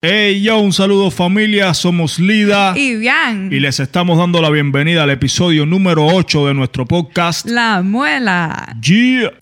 Hey, yo, un saludo familia, somos Lida Y bien, y les estamos dando la bienvenida al episodio número 8 de nuestro podcast. la muela. Yeah.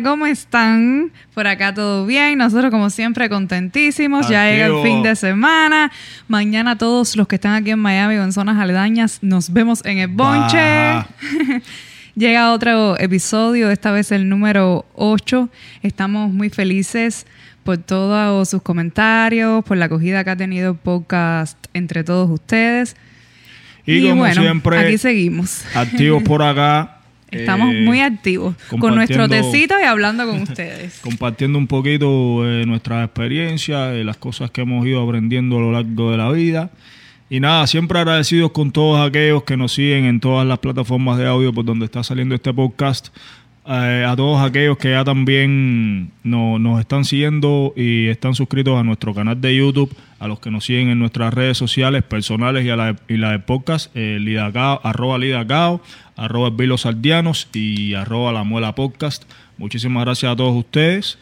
Familia, ¿cómo están? Por acá todo bien, nosotros como siempre contentísimos, ya llega el Activo. fin de semana, mañana todos los que están aquí en Miami o en zonas aledañas nos vemos en el bonche. Llega otro episodio, esta vez el número 8. Estamos muy felices por todos sus comentarios, por la acogida que ha tenido el podcast entre todos ustedes. Y, como bueno, siempre, aquí seguimos. activos por acá. Estamos eh, muy activos con nuestro tecito y hablando con ustedes. compartiendo un poquito eh, nuestras experiencias, eh, las cosas que hemos ido aprendiendo a lo largo de la vida. Y nada, siempre agradecidos con todos aquellos que nos siguen en todas las plataformas de audio por donde está saliendo este podcast. Eh, a todos aquellos que ya también no- nos están siguiendo y están suscritos a nuestro canal de YouTube, a los que nos siguen en nuestras redes sociales personales y, a la, y la de podcast, eh, Lidacao, arroba Lidacao, arroba Vilo Sardianos y arroba La Muela Podcast. Muchísimas gracias a todos ustedes.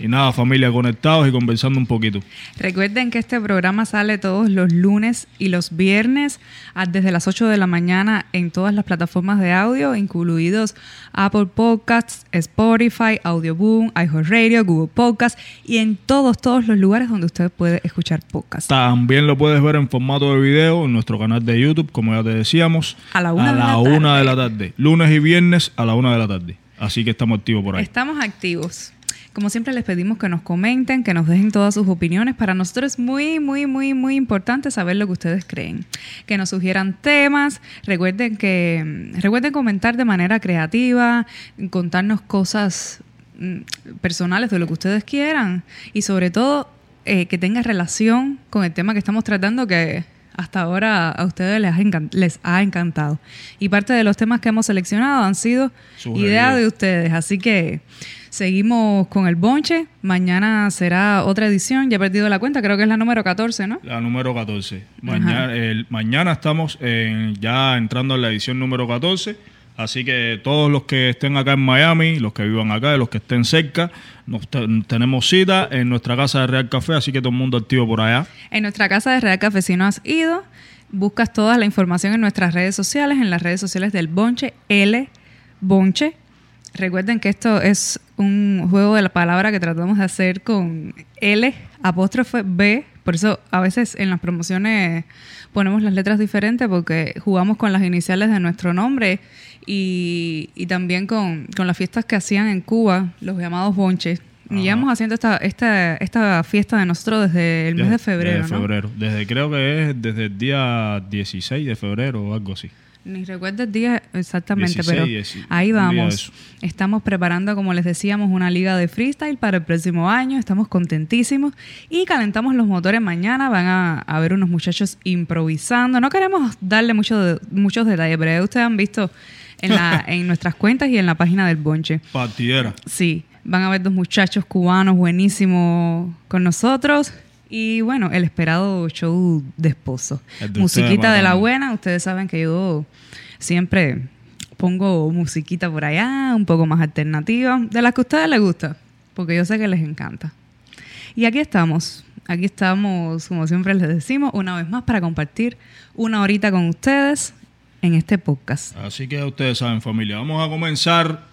Y nada, familia, conectados y conversando un poquito. Recuerden que este programa sale todos los lunes y los viernes a- desde las 8 de la mañana en todas las plataformas de audio, incluidos Apple Podcasts, Spotify, Audioboom, iHeartRadio, Google Podcasts y en todos, todos los lugares donde usted puede escuchar podcasts. También lo puedes ver en formato de video en nuestro canal de YouTube, como ya te decíamos. A la una a de la la una tarde. de la tarde. Lunes y viernes a la una de la tarde. Así que estamos activos por ahí. Estamos activos. Como siempre les pedimos que nos comenten, que nos dejen todas sus opiniones. Para nosotros es muy, muy, muy, muy importante saber lo que ustedes creen. Que nos sugieran temas. Recuerden que recuerden comentar de manera creativa, contarnos cosas mm, personales de lo que ustedes quieran y sobre todo eh, que tenga relación con el tema que estamos tratando que hasta ahora a ustedes les les ha encantado. Y parte de los temas que hemos seleccionado han sido Sugeridos. idea de ustedes. Así que seguimos con el bonche. Mañana será otra edición. Ya he perdido la cuenta, creo que es la número 14, ¿no? La número 14. Mañana, el- mañana estamos en- ya entrando en la edición número 14. Así que todos los que estén acá en Miami, los que vivan acá, los que estén cerca, nos te- tenemos cita en nuestra casa de Real Café. Así que todo el mundo activo por allá. En nuestra casa de Real Café, si no has ido, buscas toda la información en nuestras redes sociales, en las redes sociales del Bonche, L Bonche. Recuerden que esto es un juego de la palabra que tratamos de hacer con L, apóstrofe B. Por eso a veces en las promociones ponemos las letras diferentes porque jugamos con las iniciales de nuestro nombre y, y también con, con las fiestas que hacían en Cuba, los llamados bonches. Y llevamos haciendo esta, esta, esta fiesta de nosotros desde el mes de febrero, Desde ¿no? febrero. Desde creo que es desde el día 16 de febrero o algo así. Ni recuerdo el día exactamente, 16, pero 10, ahí vamos. Estamos preparando, como les decíamos, una liga de freestyle para el próximo año. Estamos contentísimos y calentamos los motores mañana. Van a, ver unos muchachos improvisando. No queremos darle mucho de- muchos detalles, pero ustedes han visto en, la, en nuestras cuentas y en la página del Bonche. Partidera. Sí, van a ver dos muchachos cubanos buenísimos con nosotros. Y bueno, el esperado show de esposo. Musiquita de la buena. Ustedes saben que yo siempre pongo musiquita por allá, un poco más alternativa, de las que a ustedes les gusta, porque yo sé que les encanta. Y aquí estamos. Aquí estamos, como siempre les decimos, una vez más para compartir una horita con ustedes en este podcast. Así que ustedes saben, familia. Vamos a comenzar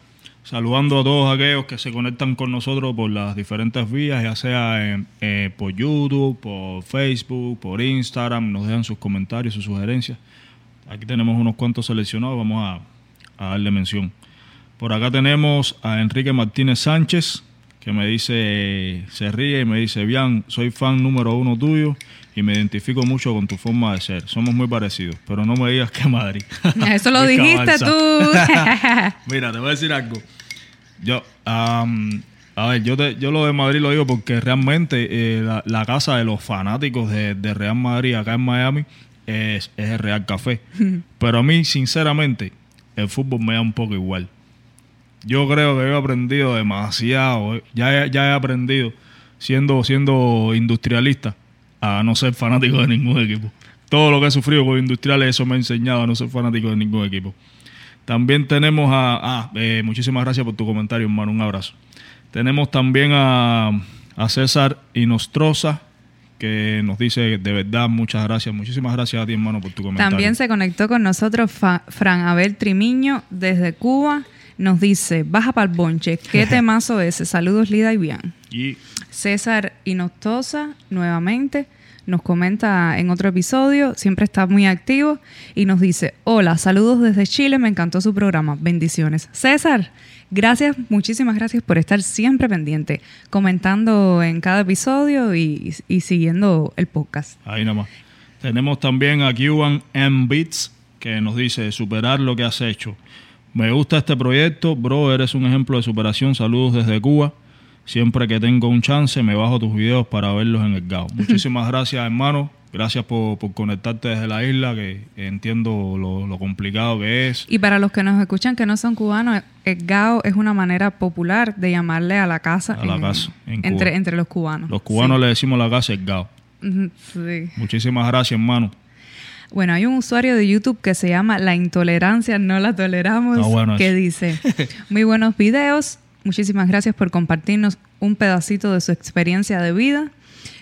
saludando a todos aquellos que se conectan con nosotros por las diferentes vías, ya sea en- eh, por YouTube, por Facebook, por Instagram. Nos dejan sus comentarios, sus sugerencias. Aquí tenemos unos cuantos seleccionados, vamos a, a darle mención. Por acá tenemos a Enrique Martínez Sánchez, que me dice, se ríe y me dice, bien, soy fan número uno tuyo y me identifico mucho con tu forma de ser. Somos muy parecidos, pero no me digas que Madrid. Eso lo dijiste tú. Mira, te voy a decir algo. Yo, am, A ver, yo, te, yo lo de Madrid lo digo porque realmente eh, la, la casa de los fanáticos de, de Real Madrid acá en Miami es, es el Real Café. Pero a mí, sinceramente, el fútbol me da un poco igual. Yo creo que he aprendido demasiado. eh. Ya, he- ya he aprendido, siendo, siendo industrialista, a no ser fanático de ningún equipo. Todo lo que he sufrido con industriales, eso me ha enseñado a no ser fanático de ningún equipo. También tenemos a... Ah, eh, muchísimas gracias por tu comentario, hermano. Un abrazo. Tenemos también a, a César Inostroza, que nos dice de verdad muchas gracias. Muchísimas gracias a ti, hermano, por tu comentario. También se conectó con nosotros Fa- Fran Abel Trimiño desde Cuba. Nos dice, baja para el bonche, qué temazo ese. Saludos, Lida y Bian. Y César Inostosa, nuevamente, nos comenta en otro episodio, siempre está muy activo y nos dice, hola, saludos desde Chile, me encantó su programa, bendiciones. César, gracias, muchísimas gracias por estar siempre pendiente, comentando en cada episodio y, y siguiendo el podcast. Ahí nada más. Tenemos también a Cuban M Beats que nos dice superar lo que has hecho. Me gusta este proyecto, bro, eres un ejemplo de superación. Saludos desde Cuba. Siempre que tengo un chance me bajo tus videos para verlos en el GAO. Muchísimas gracias, hermano. Gracias por, por conectarte desde la isla, que entiendo lo, lo complicado que es. Y para los que nos escuchan que no son cubanos, el GAO es una manera popular de llamarle a la casa, A la casa, en entre, entre los cubanos. Los cubanos le decimos la casa el GAO. Sí. Muchísimas gracias, hermano. Bueno, hay un usuario de YouTube que se llama La Intolerancia No La Toleramos, bueno, que dice, muy buenos videos, muchísimas gracias por compartirnos un pedacito de su experiencia de vida.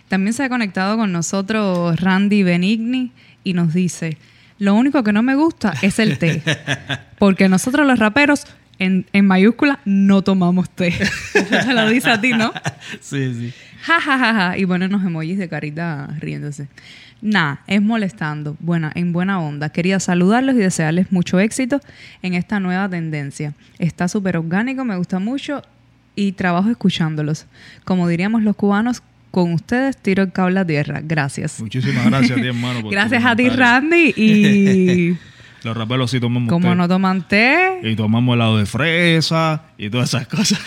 También se ha conectado con nosotros Randy Benigni y nos dice, lo único que no me gusta es el té, porque nosotros los raperos en, en mayúscula no tomamos té. Eso te lo dice a ti, ¿no? Sí, sí. Ja, ja, ja, ja. Y ponen unos emojis de carita riéndose. Nada, es molestando. Buena, en buena onda. Quería saludarlos y desearles mucho éxito en esta nueva tendencia. Está súper orgánico, me gusta mucho y trabajo escuchándolos. Como diríamos los cubanos, con ustedes tiro el cable a tierra. Gracias. Muchísimas gracias a ti, hermano. por Gracias a ti. Randy. Y Los raperos sí tomamos como té. no toman té, Y tomamos helado de fresa y todas esas cosas.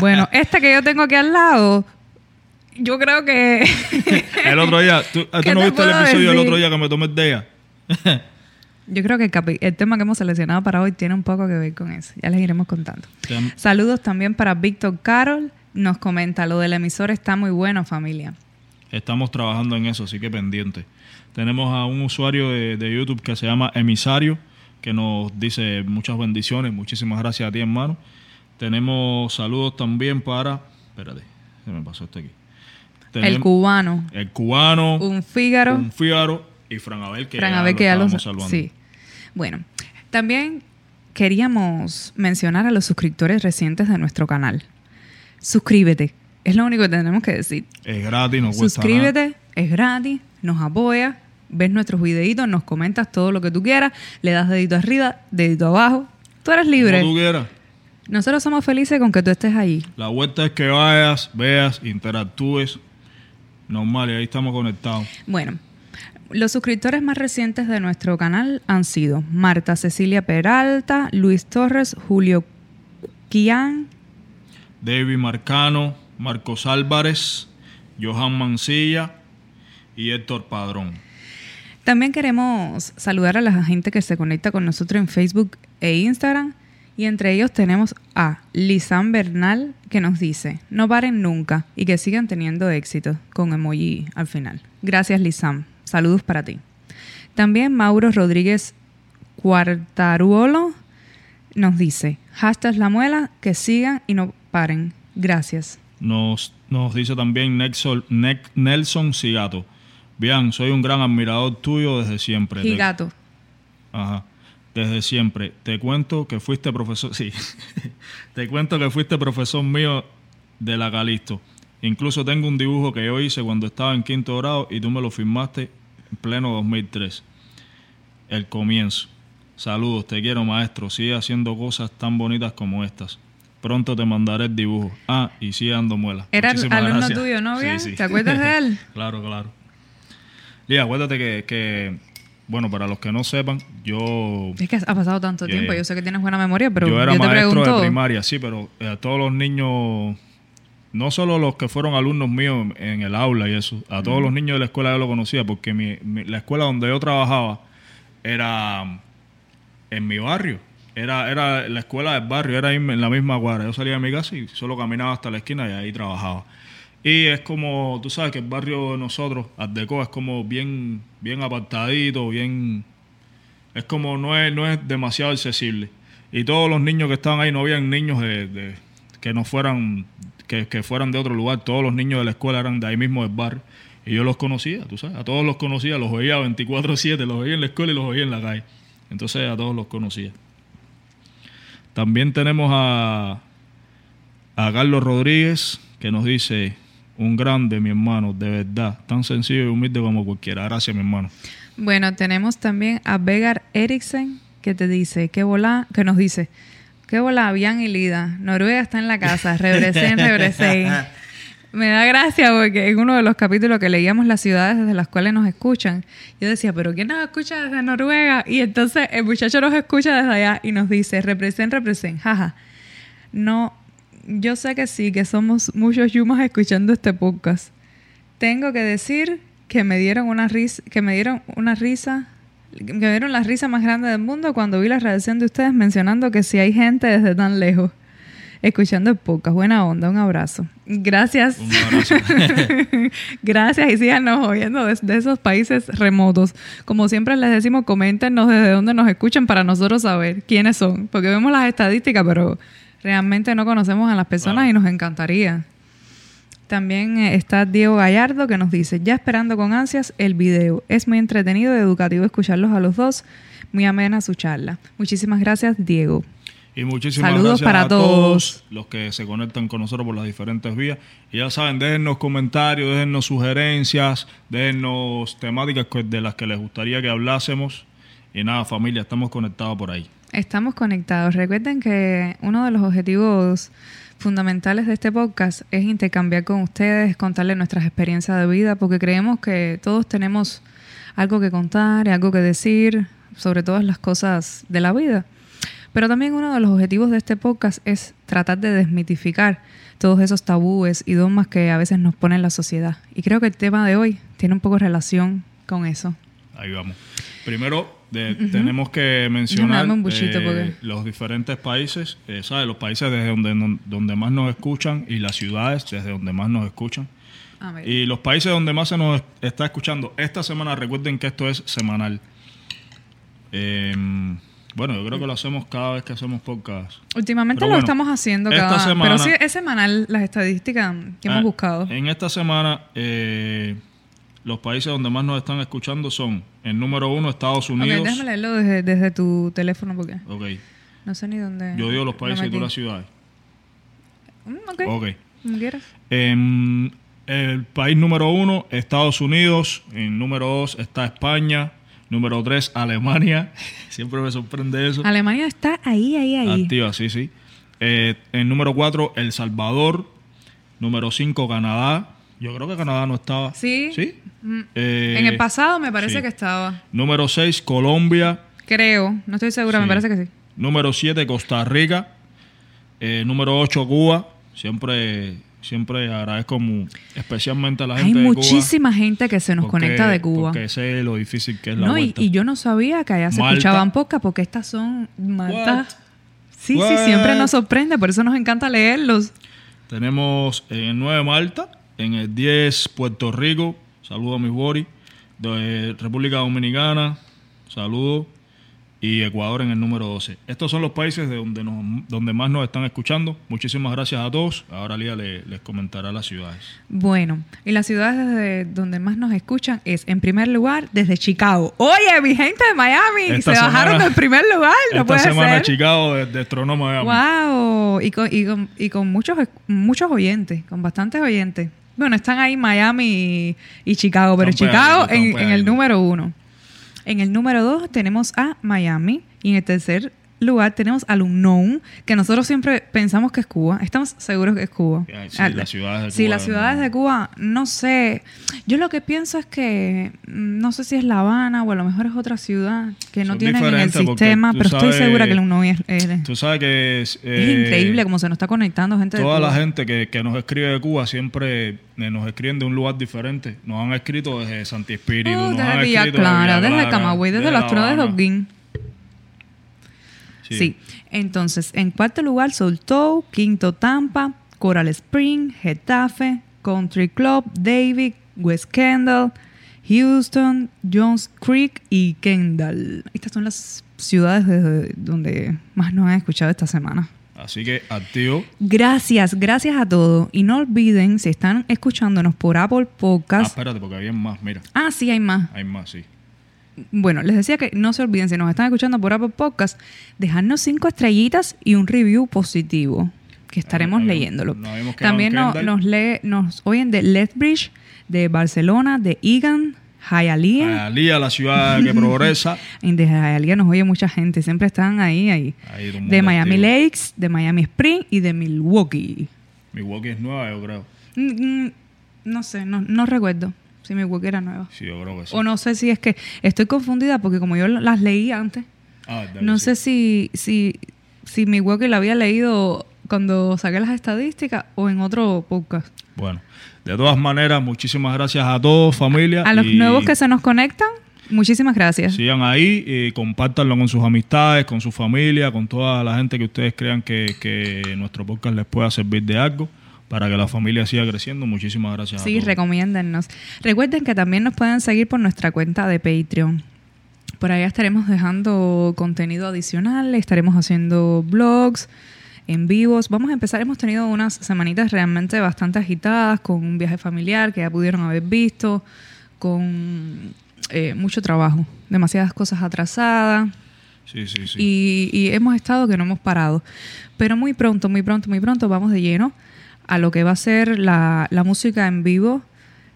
bueno, este que yo tengo aquí al lado, yo creo que... el otro día, ¿tú, ¿tú ¿Qué no te viste el episodio del otro día que me tomé el día? Yo creo que el, tema que hemos seleccionado para hoy tiene un poco que ver con eso. Ya les iremos contando. Saludos también para Víctor Carol. Nos comenta, lo del emisor está muy bueno, familia. Estamos trabajando en eso, así que pendiente. Tenemos a un usuario de, de YouTube que se llama Emisario, que nos dice muchas bendiciones. Muchísimas gracias a ti, hermano. Tenemos saludos también para... Espérate, se me pasó esto aquí. El cubano, el cubano, un Fígaro, un Fígaro y Fran Abel, que Fran ya Abel, lo que ya los... saludando. Sí. Bueno, también queríamos mencionar a los suscriptores recientes de nuestro canal. Suscríbete. Es lo único que tenemos que decir. Es gratis, no cuesta nada. Suscríbete, es gratis, nos apoya, ves nuestros videitos, nos comentas todo lo que tú quieras, le das dedito arriba, dedito abajo. Tú eres libre. Como tú quieras. Nosotros somos felices con que tú estés ahí. La vuelta es que vayas, veas, interactúes. Normal, y ahí estamos conectados. Bueno, los suscriptores más recientes de nuestro canal han sido Marta Cecilia Peralta, Luis Torres, Julio Kian, David Marcano, Marcos Álvarez, Johan Mancilla y Héctor Padrón. También queremos saludar a la gente que se conecta con nosotros en Facebook e Instagram. Y entre ellos tenemos a Lisan Bernal que nos dice, no paren nunca y que sigan teniendo éxito con emoji al final. Gracias Lisan, saludos para ti. También Mauro Rodríguez Cuartaruolo nos dice, hashtag la muela, que sigan y no paren. Gracias. Nos, nos dice también Nec- Nelson Cigato. Bien, soy un gran admirador tuyo desde siempre. Gigato. Ajá. Desde siempre. Te cuento que fuiste profesor. Sí. Te cuento que fuiste profesor mío de la Calisto. Incluso tengo un dibujo que yo hice cuando estaba en quinto grado y tú me lo firmaste en pleno 2003. El comienzo. Saludos, te quiero maestro. Sigue haciendo cosas tan bonitas como estas. Pronto te mandaré el dibujo. Ah, y sigue dando muela. Era Muchísimas alumno gracias. tuyo, ¿no, Sí, bien? sí. ¿Te acuerdas de él? claro, claro. Lía, acuérdate que, que bueno, para los que no sepan, yo... Es que ha pasado tanto Yeah, tiempo. yeah. Yo sé que tienes buena memoria, pero yo era te maestro pregunto. de primaria, sí, pero eh, a todos los niños, no solo los que fueron alumnos míos en el aula y eso, a todos los niños de la escuela yo lo conocía, porque mi, mi- la escuela donde yo trabajaba era en mi barrio. Era, era la escuela del barrio, era en la misma cuadra. Yo salía de mi casa y solo caminaba hasta la esquina y ahí trabajaba. Y es como, tú sabes que el barrio de nosotros, Ardeco, es como bien, bien apartadito, bien... Es como, no es, no es demasiado accesible. Y todos los niños que estaban ahí, no habían niños de, que no fueran, que, que fueran de otro lugar. Todos los niños de la escuela eran de ahí mismo del barrio. Y yo los conocía, tú sabes, a todos los conocía, los veía 24-7, los veía en la escuela y los veía en la calle. Entonces a todos los conocía. También tenemos a, a Carlos Rodríguez, que nos dice, un grande, mi hermano, de verdad, tan sencillo y humilde como cualquiera. Gracias, mi hermano. Bueno, tenemos también a Vegar Eriksen que te dice, qué bola, que nos dice, qué bola, Bian y Lida, Noruega está en la casa, rebresen, rebresen. Me da gracia porque en uno de los capítulos que leíamos las ciudades desde las cuales nos escuchan, yo decía, pero ¿quién nos escucha desde Noruega? Y entonces el muchacho nos escucha desde allá y nos dice, represent, represent, jaja. No, yo sé que sí, que somos muchos yumas escuchando este podcast. Tengo que decir que me dieron una risa, que me dieron una risa, que me dieron la risa más grande del mundo cuando vi la reacción de ustedes mencionando que si hay gente desde tan lejos escuchando el podcast. Buena onda, un abrazo. Gracias. Un abrazo. Gracias y síganos oyendo desde esos países remotos. Como siempre les decimos, coméntenos desde dónde nos escuchan para nosotros saber quiénes son. Porque vemos las estadísticas, pero realmente no conocemos a las personas y nos encantaría. También eh, está Diego Gallardo que nos dice, ya esperando con ansias el video. Es muy entretenido y educativo escucharlos a los dos. Muy amena su charla. Muchísimas gracias, Diego. Y muchísimas Saludos gracias para a todos. todos los que se conectan con nosotros por las diferentes vías. Y ya saben, déjennos comentarios, déjennos sugerencias, déjennos temáticas de las que les gustaría que hablásemos. Y nada, familia, estamos conectados por ahí. Estamos conectados. Recuerden que uno de los objetivos fundamentales de este podcast es intercambiar con ustedes, contarles nuestras experiencias de vida, porque creemos que todos tenemos algo que contar y algo que decir sobre todas las cosas de la vida. Pero también uno de los objetivos de este podcast es tratar de desmitificar todos esos tabúes y dogmas que a veces nos pone la sociedad. Y creo que el tema de hoy tiene un poco relación con eso. Ahí vamos. Primero, de- tenemos que mencionar buchito eh, porque- los diferentes países, eh, ¿sabes? Los países desde donde, donde más nos escuchan y las ciudades desde donde más nos escuchan. Y los países donde más se nos está escuchando esta semana, recuerden que esto es semanal. Eh, bueno, yo creo que lo hacemos cada vez que hacemos podcast. Últimamente Pero lo bueno, estamos haciendo esta cada semana- Pero sí es semanal las estadísticas que hemos Ah, buscado. En esta semana, eh, los países donde más nos están escuchando son, el número uno, Estados Ok, Unidos. déjame leerlo desde, desde tu teléfono porque Ok. no sé ni dónde. Yo digo los lo países y tú las ciudades. Mm, ok, Ok. como quieras. En el país número uno, Estados Unidos. En número dos está España. Número tres, Alemania. Siempre me sorprende eso. Alemania está ahí, ahí, ahí. Activa, sí, sí. Eh, en número cuatro, El Salvador. Número cinco, Canadá. Yo creo que Canadá no estaba. Sí. ¿Sí? Mm, Eh, en el pasado me parece sí. que estaba. Número seis, Colombia. Creo, no estoy segura, Sí. me parece que sí. Número 7, Costa Rica. Eh, número 8, Cuba. Siempre, siempre agradezco especialmente a la Hay gente de Cuba. muchísima gente que se nos porque- conecta de Cuba. Porque sé lo difícil que es la No, y, vuelta. y yo no sabía que allá se Malta. escuchaban pocas porque estas son Malta. What? Sí, sí, What? siempre nos sorprende, por eso nos encanta leerlos. Tenemos en el 9 Malta, en el 10 Puerto Rico, saludo a mis Bori, de República Dominicana, saludo, y Ecuador en el número 12. Estos son los países de donde, nos, donde más nos están escuchando. Muchísimas gracias a todos. Ahora Lía le- les comentará las ciudades. Bueno, y las ciudades desde donde más nos escuchan es, en primer lugar, desde Chicago. Oye, mi gente de Miami, Esta se bajaron del primer lugar, no Esta puede semana ser. Chicago de, de de Wow, y con, y con, y con muchos, muchos oyentes, con bastantes oyentes. Bueno, están ahí Miami y, y Chicago, pero Están Chicago en, en el número uno. En el número dos tenemos a Miami y en el tercer lugar tenemos al Unknown, que nosotros siempre pensamos que es Cuba. Estamos seguros que es Cuba. Sí, Ah, las ciudades de Sí, Cuba, las ciudades no. de Cuba, no sé. Yo lo que pienso es que mm, no sé si es La Habana o a lo mejor es otra ciudad que no Son tienen en el sistema, pero estoy segura que el Unknown es, es- Tú sabes que es, es eh, increíble como se nos está conectando gente de Toda Cuba. la gente que, que nos escribe de Cuba siempre eh, nos escriben de un lugar diferente. Nos han escrito desde Santi Espíritu, Oh, nos desde han Villa escrito Clara, de Villa desde Camagüey, desde de La tronas de Habana. Sí. Entonces, en cuarto lugar, Soltou, quinto Tampa, Coral Spring, Getafe, Country Club, David, West Kendall, Houston, Jones Creek y Kendall. Estas son las ciudades desde donde más nos han escuchado esta semana. Así que activo. Gracias, gracias a todos. Y no olviden, si están escuchándonos por Apple Ah, Podcast. espérate, porque había más. Mira, Ah, sí, hay más. hay más, sí. Bueno, les decía que no se olviden, si nos están escuchando por Apple Podcast, dejarnos cinco estrellitas y un review positivo, que estaremos ahí leyéndolo. También no- nos, lee, nos oyen de Lethbridge, de Barcelona, de Egan, Hialeah. Alía, la ciudad que progresa. Y de Hialeah nos oye mucha gente, siempre están ahí, ahí. De Miami activo. Lakes, de Miami Spring y de Milwaukee. Milwaukee es nueva, yo creo. Mm, mm, No sé, no, no recuerdo si Milwaukee era nueva. Sí, yo creo que sí. O no sé si es que estoy confundida porque como yo las leí antes, Ah, No sé sí. si, si, si mi Milwaukee la había leído cuando saqué las estadísticas o en otro podcast. Bueno, de todas maneras, muchísimas gracias a todos, familia. A los y nuevos que se nos conectan, muchísimas gracias. Sigan ahí y compártanlo con sus amistades, con su familia, con toda la gente que ustedes crean que, que nuestro podcast les pueda servir de algo para que la familia siga creciendo. Muchísimas gracias Sí, a todos. recomiéndennos. Recuerden que también nos pueden seguir por nuestra cuenta de Patreon. Por allá estaremos dejando contenido adicional, estaremos haciendo blogs en vivos. Vamos a empezar, hemos tenido unas semanitas realmente bastante agitadas con un viaje familiar que ya pudieron haber visto, con eh, mucho trabajo, demasiadas cosas atrasadas. Sí, sí, sí. Y, y hemos estado que no hemos parado. Pero muy pronto, muy pronto, muy pronto vamos de lleno a lo que va a ser la, la música en vivo,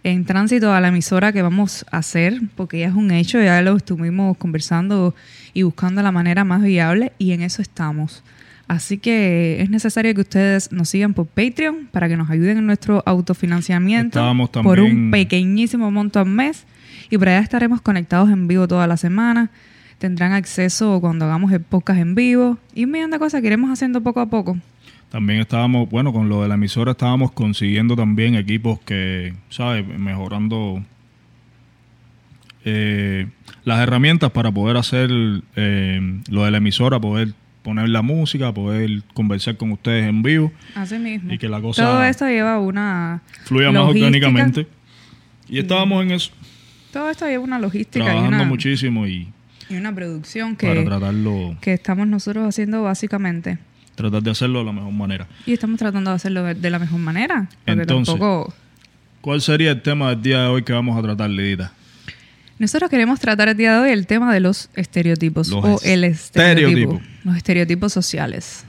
en tránsito a la emisora que vamos a hacer, porque ya es un hecho, ya lo estuvimos conversando y buscando la manera más viable y en eso estamos. Así que es necesario que ustedes nos sigan por Patreon para que nos ayuden en nuestro autofinanciamiento por un pequeñísimo monto al mes y por allá estaremos conectados en vivo toda la semana. Tendrán acceso cuando hagamos el podcast en vivo y un millón de cosas que iremos haciendo poco a poco. También estábamos, bueno, con lo de la emisora estábamos consiguiendo también equipos que, ¿sabes? Mejorando eh, las herramientas para poder hacer eh, lo de la emisora, poder poner la música, poder conversar con ustedes en vivo Así mismo. y que la cosa Todo esto lleva una fluya más orgánicamente. Y estábamos en eso, Todo esto lleva una logística y trabajando una, muchísimo y y una producción para que, tratarlo, que estamos nosotros haciendo básicamente. Tratar de hacerlo de la mejor manera. Y estamos tratando de hacerlo de- de la mejor manera. Entonces, tampoco... ¿Cuál sería el tema del día de hoy que vamos a tratar, Lidita? Nosotros queremos tratar el día de hoy el tema de los estereotipos Los o el estereotipo, estereotipos. los estereotipos sociales.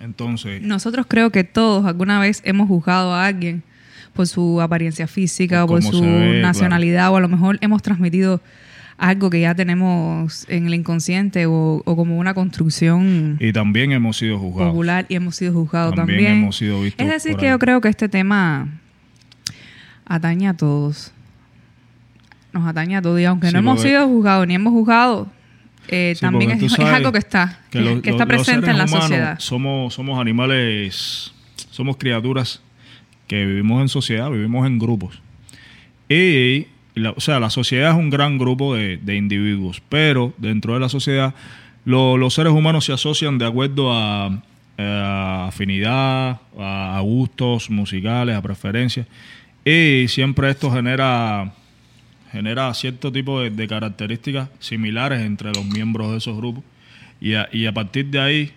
Entonces, Nosotros creo que todos alguna vez hemos juzgado a alguien por su apariencia física o Por su ve, nacionalidad o a lo mejor hemos transmitido algo que ya tenemos en el inconsciente o, o como una construcción y también hemos sido juzgados. popular y hemos sido juzgados También también. hemos sido vistos es decir, que ahí. yo creo que este tema atañe a todos. Nos atañe a todos. Y aunque Sí, no hemos porque- sido juzgados ni hemos juzgado, eh, Sí, también es, algo que está, que, está los presente en la sociedad. Somos, somos animales, somos criaturas que vivimos en sociedad, vivimos en grupos. Y, o sea, la sociedad es un gran grupo de, de individuos, pero dentro de la sociedad lo- los seres humanos se asocian de acuerdo a, a afinidad, a, a gustos musicales, a preferencias. Y siempre esto genera genera cierto tipo de, de características similares entre los miembros de esos grupos y a, y a partir de ahí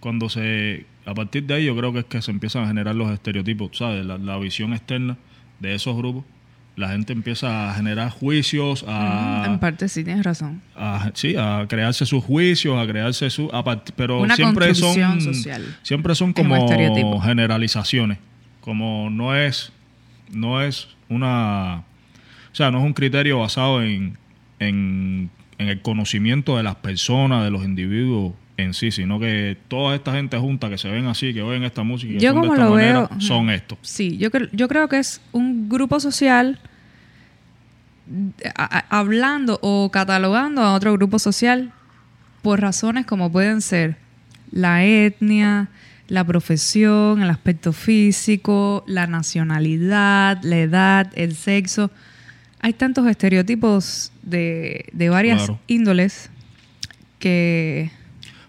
cuando se a partir de ahí yo creo que es que se empiezan a generar los estereotipos sabes la, la visión externa de esos grupos la gente empieza a generar juicios a, en parte sí, tienes razón. a- sí, a crearse sus juicios, a crearse su, a part- pero Una siempre son, social. siempre son como generalizaciones, como no es, no es una, o sea, no es un criterio basado en, en, en el conocimiento de las personas, de los individuos en sí, sino que toda esta gente junta que se ven así, que oyen esta música, y Yo son de como esta lo manera, veo, son estos. Sí, yo, yo creo que es un grupo social hablando o catalogando a otro grupo social por razones como pueden ser la etnia, la profesión, el aspecto físico, la nacionalidad, la edad, el sexo. Hay tantos estereotipos de, de varias Claro. índoles que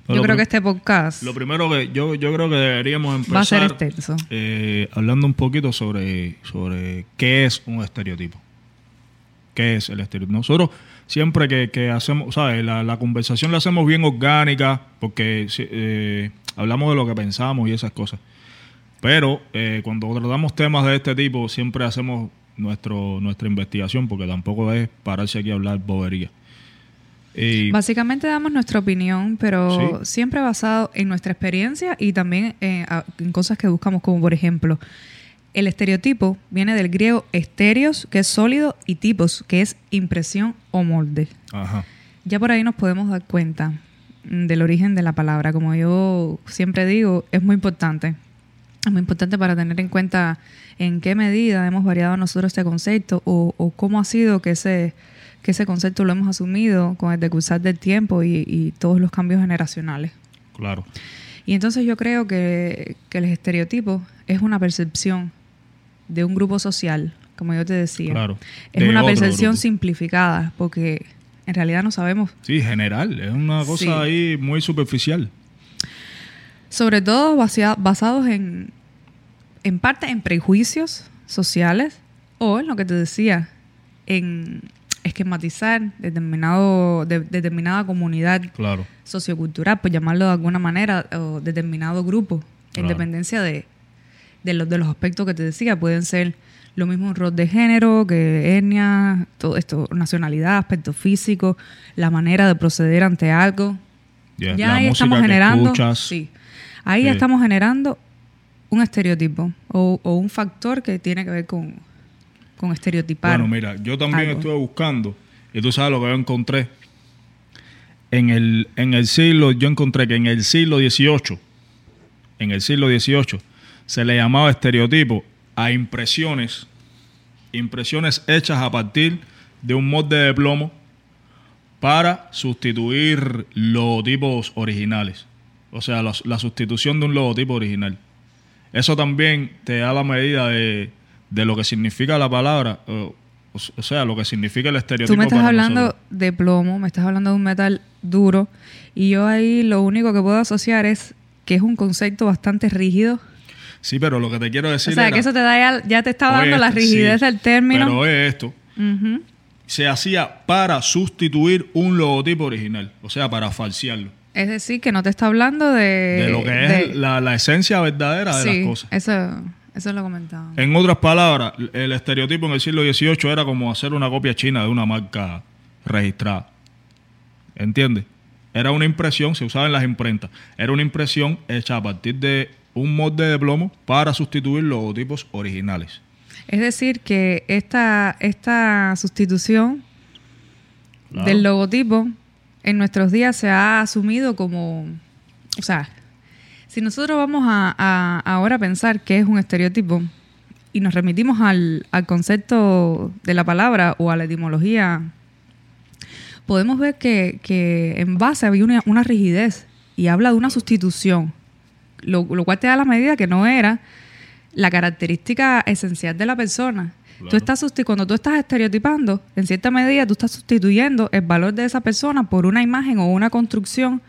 Pero yo creo que este podcast Lo primero que yo, yo creo que deberíamos empezar va a ser extenso. eh, hablando un poquito sobre, sobre qué es un estereotipo. ¿Qué es el estereotipo? Nosotros siempre que, que hacemos, ¿sabes? La, la conversación la hacemos bien orgánica porque eh, hablamos de lo que pensamos y esas cosas. Pero eh, cuando tratamos temas de este tipo siempre hacemos nuestro, nuestra investigación porque tampoco es pararse aquí a hablar bobería. Y, Básicamente damos nuestra opinión, pero Sí. siempre basado en nuestra experiencia y también eh, en cosas que buscamos, como por ejemplo, el estereotipo viene del griego estéreos, que es sólido, y tipos, que es impresión o molde. ajá. Ya por ahí nos podemos dar cuenta del origen de la palabra. Como yo siempre digo, es muy importante. Es muy importante para tener en cuenta en qué medida hemos variado nosotros este concepto o, o cómo ha sido que ese, que ese concepto lo hemos asumido con el decursar del tiempo y, y todos los cambios generacionales. Claro. Y entonces yo creo que, que el estereotipo es una percepción de un grupo social, como yo te decía. Claro. Es De una percepción grupo. simplificada, porque en realidad no sabemos Sí, general. Es una cosa Sí. ahí muy superficial. sobre todo basea- basados en, en parte en prejuicios sociales o en lo que te decía, en esquematizar determinado, de- determinada comunidad Claro. sociocultural, por llamarlo de alguna manera, o determinado grupo, Claro. en dependencia de, de, los, de los aspectos que te decía, pueden ser lo mismo un rol de género, que etnia, todo esto, nacionalidad, aspecto físico, la manera de proceder ante algo. Ya, ahí estamos generando. escuchas. Sí. Ahí ya estamos generando un estereotipo o, o un factor que tiene que ver con, con estereotipar. Bueno, mira, yo también algo. estuve buscando y tú sabes lo que yo encontré. En el, en el siglo, yo encontré que en el siglo XVIII, en el siglo XVIII, se le llamaba estereotipo a impresiones, impresiones hechas a partir de un molde de plomo para sustituir logotipos originales. O sea, la, la sustitución de un logotipo original. Eso también te da la medida de, de lo que significa la palabra, o, o sea, lo que significa el estereotipo. Tú me estás para hablando nosotros. de plomo, me estás hablando de un metal duro y yo ahí lo único que puedo asociar es que es un concepto bastante rígido. Sí, pero lo que te quiero O decir sea, era- que eso te da ya, ya te está dando la rigidez sí, del término. Pero es esto. Se hacía para sustituir un logotipo original. O sea, para falsearlo. Es decir, que no te está hablando de... de lo que de- es la, la esencia verdadera de sí, las cosas. Eso, eso lo comentaba. En otras palabras, el estereotipo en el siglo XVIII era como hacer una copia china de una marca registrada. ¿Entiendes? Era una impresión, se usaba en las imprentas. Era una impresión hecha a partir de un molde de plomo para sustituir logotipos originales. Es decir, que esta, esta sustitución Claro. del logotipo en nuestros días se ha asumido como, o sea, si nosotros vamos a, a- ahora a pensar qué es un estereotipo y nos remitimos al, al concepto de la palabra o a la etimología, podemos ver que, que en base había una, una rigidez y habla de una sustitución, lo, lo cual te da la medida que no era la característica esencial de la persona. Claro. Tú estás cuando tú estás estereotipando, en cierta medida tú estás sustituyendo el valor de esa persona por una imagen o una construcción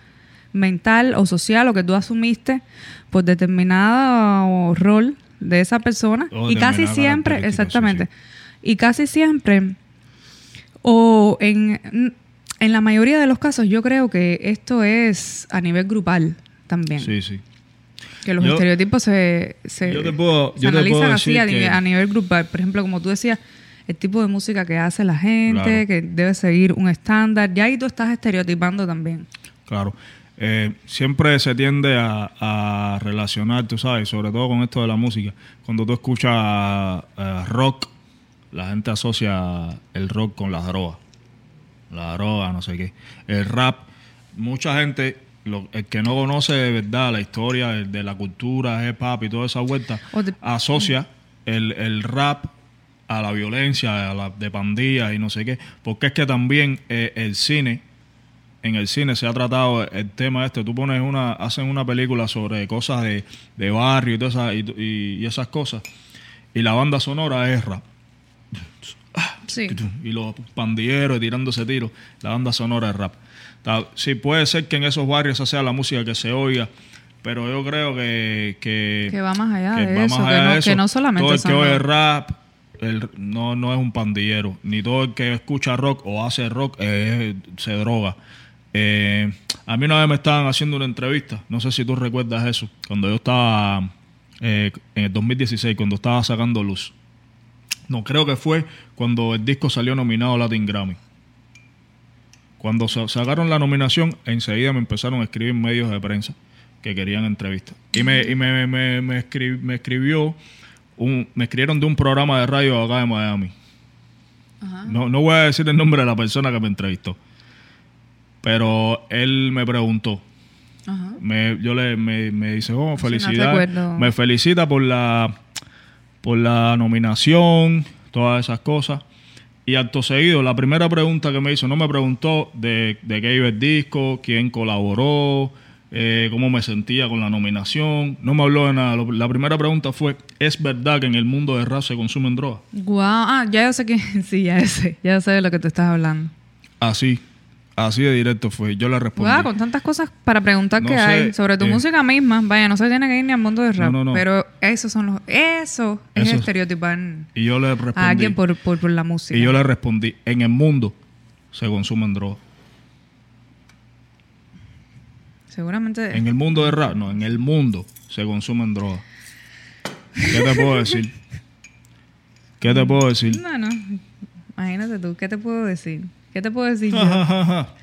mental o social o que tú asumiste por determinado rol de esa persona O y casi siempre, sí, exactamente, sí. y casi siempre o en, en la mayoría de los casos yo creo que esto es a nivel grupal también. Sí, sí. Que los Yo- estereotipos se, se, yo te puedo- se yo te analizan puedo así a, nivel, que- a nivel grupal. Por ejemplo, como tú decías, el tipo de música que hace la gente, Claro. que debe seguir un estándar. Ya ahí tú estás estereotipando también. Claro. Eh, siempre se tiende a, a relacionar, tú sabes, sobre todo con esto de la música. Cuando tú escuchas eh, rock, la gente asocia el rock con las drogas. La droga, no sé qué. El rap, mucha gente lo- el que no conoce de verdad la historia de, de la cultura, hip hop y toda esa vuelta, asocia el, el rap a la violencia, a la de pandillas y no sé qué. Porque es que también eh, el cine, en el cine se ha tratado el tema este. Tú pones una, hacen una película sobre cosas de, de barrio y, todas esas, y, y- y esas cosas. Y la banda sonora es rap. Sí. Y los pandilleros tirándose tiros. La banda sonora es rap. Sí, puede ser que en esos barrios esa sea la música que se oiga, pero yo creo que... Que, Que va más allá que de va eso, más que no- de que eso. no solamente Todo el que oye rap el- no, no es un pandillero. Ni todo el que escucha rock o hace rock eh, se droga. Eh, a mí una vez me estaban haciendo una entrevista, no sé si tú recuerdas eso, cuando yo estaba eh, en el 2016, cuando estaba sacando luz. No, creo que fue cuando el disco salió nominado a Latin Grammy. Cuando sa- sacaron la nominación, enseguida me empezaron a escribir medios de prensa que querían entrevistas. Y me, y me, me, me, escri- me escribió, un, me escribieron de un programa de radio acá de Miami. Ajá. No, no voy a decir el nombre de la persona que me entrevistó. Pero él me preguntó. Ajá. Me, yo le, me, me dice, oh, no recuerdo. me felicita por la, por la nominación, todas esas cosas. Y acto seguido, la primera pregunta que me hizo, no me preguntó de, de qué iba el disco, quién colaboró, eh, cómo me sentía con la nominación. No me habló de nada. La primera pregunta fue, ¿es verdad que en el mundo de rap se consumen drogas? Guau. Ah, ya yo sé que... Sí, ya sé. Ya sé de lo que te estás hablando. Así, así de directo fue. Yo le respondí. Con tantas cosas para preguntar No que sé, hay sobre tu eh, música misma. Vaya, no se tiene que ir ni al mundo del rap. no, no. Pero esos son los... Eso es estereotipar Y yo le respondí. a alguien por, por, por la música. Y yo le respondí, en el mundo se consumen drogas. Seguramente... En el mundo de rap, no, en el mundo se consumen drogas. ¿Qué te puedo decir? ¿Qué te puedo decir? No, no. Imagínate tú. ¿Qué te puedo decir? ¿Qué te puedo decir yo?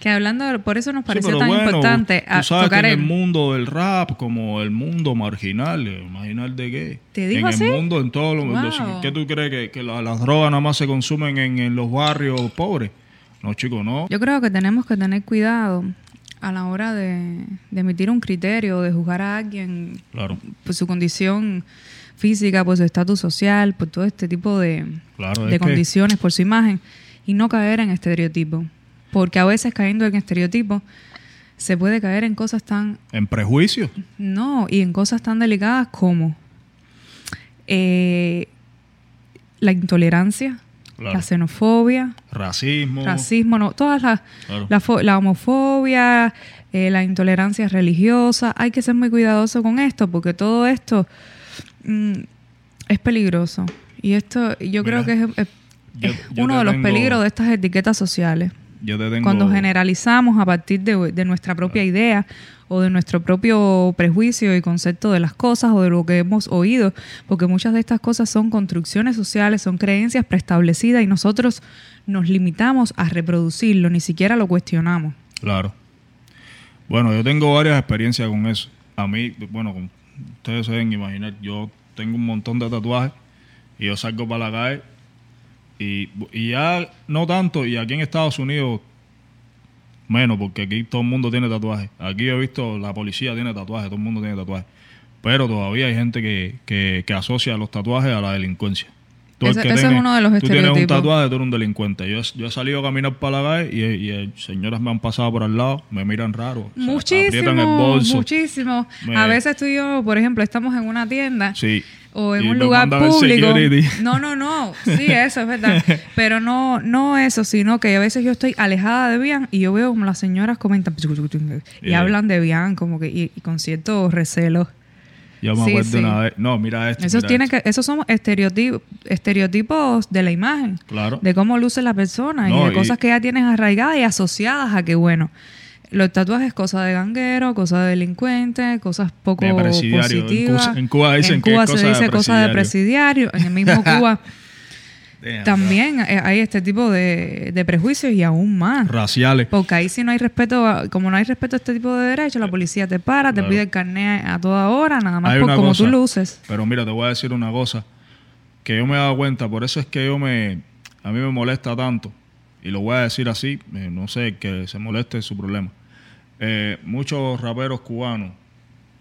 Que hablando... de- Por eso nos pareció tan bueno, importante tú sabes tocar que en el... el mundo del rap, como el mundo marginal, eh, marginal de qué? ¿Te digo En así? el mundo, en todos los Wow. ¿Qué tú crees que, que la- las drogas nada más se consumen en, en los barrios pobres? No, chicos, no. Yo creo que tenemos que tener cuidado a la hora de, de emitir un criterio, de juzgar a alguien Claro, por su condición física, por su estatus social, por todo este tipo de, claro. de es que- condiciones, por su imagen, y no caer en estereotipos. Porque a veces cayendo en estereotipos se puede caer en cosas tan... en prejuicios. No, y en cosas tan delicadas como eh, la intolerancia, Claro. la xenofobia, Racismo. racismo, no, todas las Claro. la, fo- la homofobia, eh, la intolerancia religiosa. Hay que ser muy cuidadoso con esto porque todo esto mm, es peligroso. Y esto yo creo que es- yo- es yo uno de los tengo- peligros de estas etiquetas sociales. Yo te tengo... Cuando generalizamos a partir de, de nuestra propia idea o de nuestro propio prejuicio y concepto de las cosas o de lo que hemos oído, porque muchas de estas cosas son construcciones sociales, son creencias preestablecidas y nosotros nos limitamos a reproducirlo, ni siquiera lo cuestionamos. Claro. Bueno, yo tengo varias experiencias con eso. A mí, bueno, como ustedes se deben imaginar, yo tengo un montón de tatuajes y yo salgo para la calle y, ya no tanto, y aquí en Estados Unidos menos, porque aquí todo el mundo tiene tatuajes. Aquí he visto, la policía tiene tatuajes, todo el mundo tiene tatuajes. Pero todavía hay gente que, que asocia los tatuajes a la delincuencia. Tú Ese- es uno de los Tú tienes un tatuaje, tú eres un delincuente. Yo, he- yo he salido a caminar para la calle y, y, eh, señoras me han pasado por al lado, me miran raro. o sea, aprietan el muchísimo, muchísimo. Me- A veces tú y yo, por ejemplo, estamos en una tienda Sí. o en Y un lugar público. No, no, no. Sí, eso es verdad. Pero no, no eso, sino que a veces yo estoy alejada de Bian y yo veo como las señoras comentan y Yeah. hablan de Bian como que y, y con cierto recelo. Yo me Sí, acuerdo sí. una vez. No, mira esto. Esos mira esto. que, esos son estereotipos, estereotipos de la imagen. Claro. De cómo luce la persona y de y- cosas que ya tienes arraigadas y asociadas a que bueno. Los tatuajes, cosas de ganguero, cosas de delincuente, cosas poco De presidiario. En positivas. Cuba- en Cuba dicen En que es Cuba se cosa de dice cosas de presidiario. En el mismo Cuba También eh, hay este tipo de, de prejuicios y aún más. Raciales. Porque ahí si no hay respeto, como no hay respeto a este tipo de derechos, la policía te para, te pide el carnet a toda hora, nada más Hay por como cosa, tú luces. Pero mira, te voy a decir una cosa que yo me he dado cuenta, por eso es que yo me a mí me molesta tanto y lo voy a decir así, eh, no sé, que se moleste es su problema. eh, muchos raperos cubanos,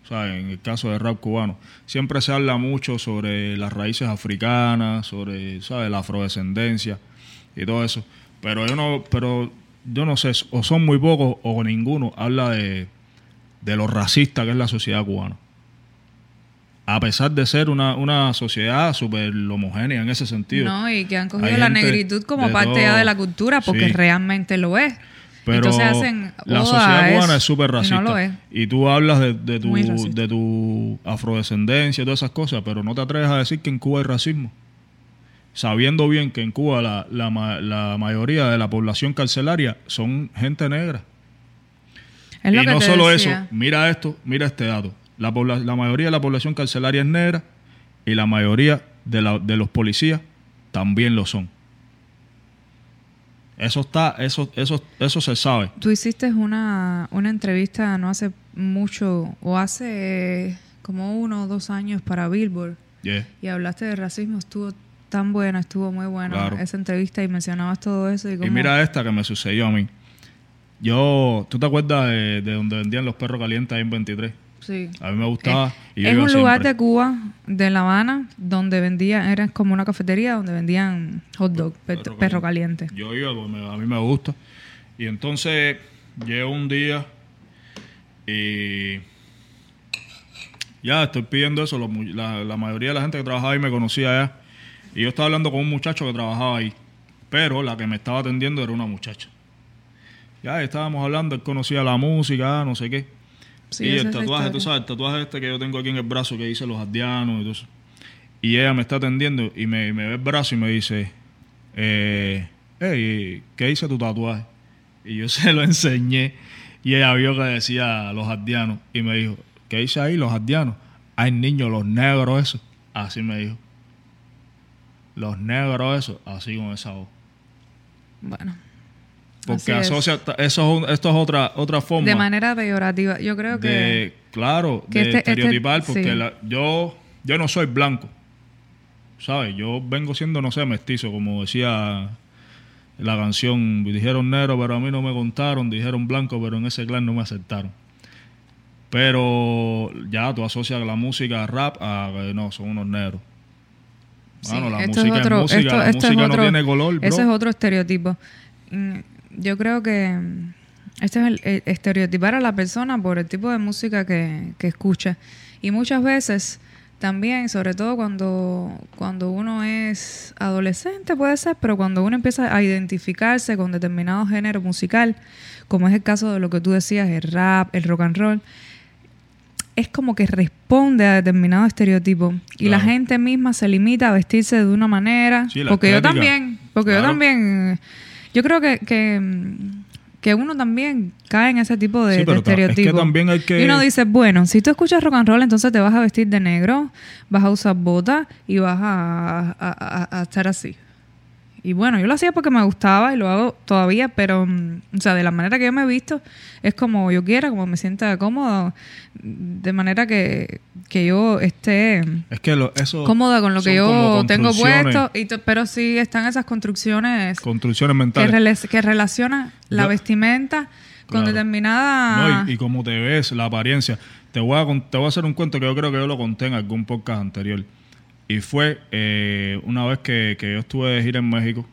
o sea, en el caso de rap cubano, siempre se habla mucho sobre las raíces africanas, sobre, ¿sabes? La afrodescendencia y todo eso. Pero yo no, pero yo no sé, o son muy pocos o ninguno habla de, de lo racista que es la sociedad cubana. A pesar de ser una, una sociedad súper homogénea en ese sentido. No, y que han cogido la negritud como parte todo. de la cultura, porque Sí. realmente lo es. Pero Entonces hacen la sociedad cubana es súper y no racista. es. Y tú hablas de, de tu, de tu afrodescendencia y todas esas cosas, pero no te atreves a decir que en Cuba hay racismo. Sabiendo bien que en Cuba la, la ma- la mayoría de la población carcelaria son gente negra. Es lo y que no te solo decía. eso, mira esto, mira este dato. La, la mayoría de la población carcelaria es negra y la mayoría de, la- de los policías también lo son. Eso está, eso, eso, eso se sabe. Tú hiciste una, una entrevista no hace mucho, o hace como uno o dos años para Billboard, Yeah. y hablaste de racismo. Estuvo tan buena, estuvo muy buena Claro. esa entrevista y mencionabas todo eso. Y, mira esta que me sucedió a mí. Yo, ¿tú te acuerdas de, de donde vendían los perros calientes ahí en 23? Sí. A mí me gustaba. y yo es un lugar siempre. de Cuba, de La Habana, donde vendían, era como una cafetería donde vendían hot dog, pe- Perro perro, caliente. Yo iba, porque a mí me gusta. Y entonces llego un día y ya estoy pidiendo eso. la, la mayoría de la gente que trabajaba ahí me conocía ya. Y yo estaba hablando con un muchacho que trabajaba ahí. Pero la que me estaba atendiendo era una muchacha. Ya estábamos hablando, él conocía la música, no sé qué. Sí, y el tatuaje, tú sabes, el tatuaje este que yo tengo aquí en el brazo que dice los ardianos y todo eso. Y ella me está atendiendo y me, me ve el brazo y me dice, eh, hey, ¿qué dice tu tatuaje? Y yo se lo enseñé y ella vio que decía los ardianos y me dijo, ¿qué dice ahí los ardianos? Hay niños, los negros esos. Así me dijo. Los negros esos, así con esa voz. Bueno. Porque así asocia, eso es, un- esto es otra, otra forma. De manera peyorativa. Yo creo que... de claro que de este- este- estereotipar porque sí. la- yo yo no soy blanco sabes yo vengo siendo no sé mestizo como decía la canción dijeron negro pero a mí no me contaron dijeron blanco pero en ese clan no me aceptaron pero ya tú asocias la música rap a que no son unos negros Sí, Mano, la esto música es música, esto- la esto es música no tiene color, bro. Ese es otro estereotipo. Yo creo que mm, este es el, el estereotipar a la persona por el tipo de música que, que escucha. Y muchas veces también, sobre todo cuando, cuando uno es adolescente, puede ser, pero cuando uno empieza a identificarse con determinado género musical, como es el caso de lo que tú decías, el rap, el rock and roll, es como que responde a determinado estereotipo. Y la gente misma se limita a vestirse de una manera Sí, porque yo también porque yo también yo creo que, que mm, que uno también cae en ese tipo de, Sí, de pero ta- es que estereotipos. también hay que- y uno dice bueno si tú escuchas rock and roll entonces te vas a vestir de negro vas a usar botas y vas a, a- a- a estar así y bueno, yo lo hacía porque me gustaba y lo hago todavía, pero, mm, o sea, de la manera que yo me he visto, es como yo quiera, como me sienta cómodo, de manera que, que yo esté es que lo- eso cómoda con lo que yo tengo puesto, y pero sí están esas construcciones construcciones que, mentales que relacionan la Yo- vestimenta con Claro. determinada... No, y, y cómo te ves, la apariencia. Te voy, a, te voy a hacer un cuento que yo creo que yo lo conté en algún podcast anterior. Y fue eh, una vez que, que yo estuve de gira en México,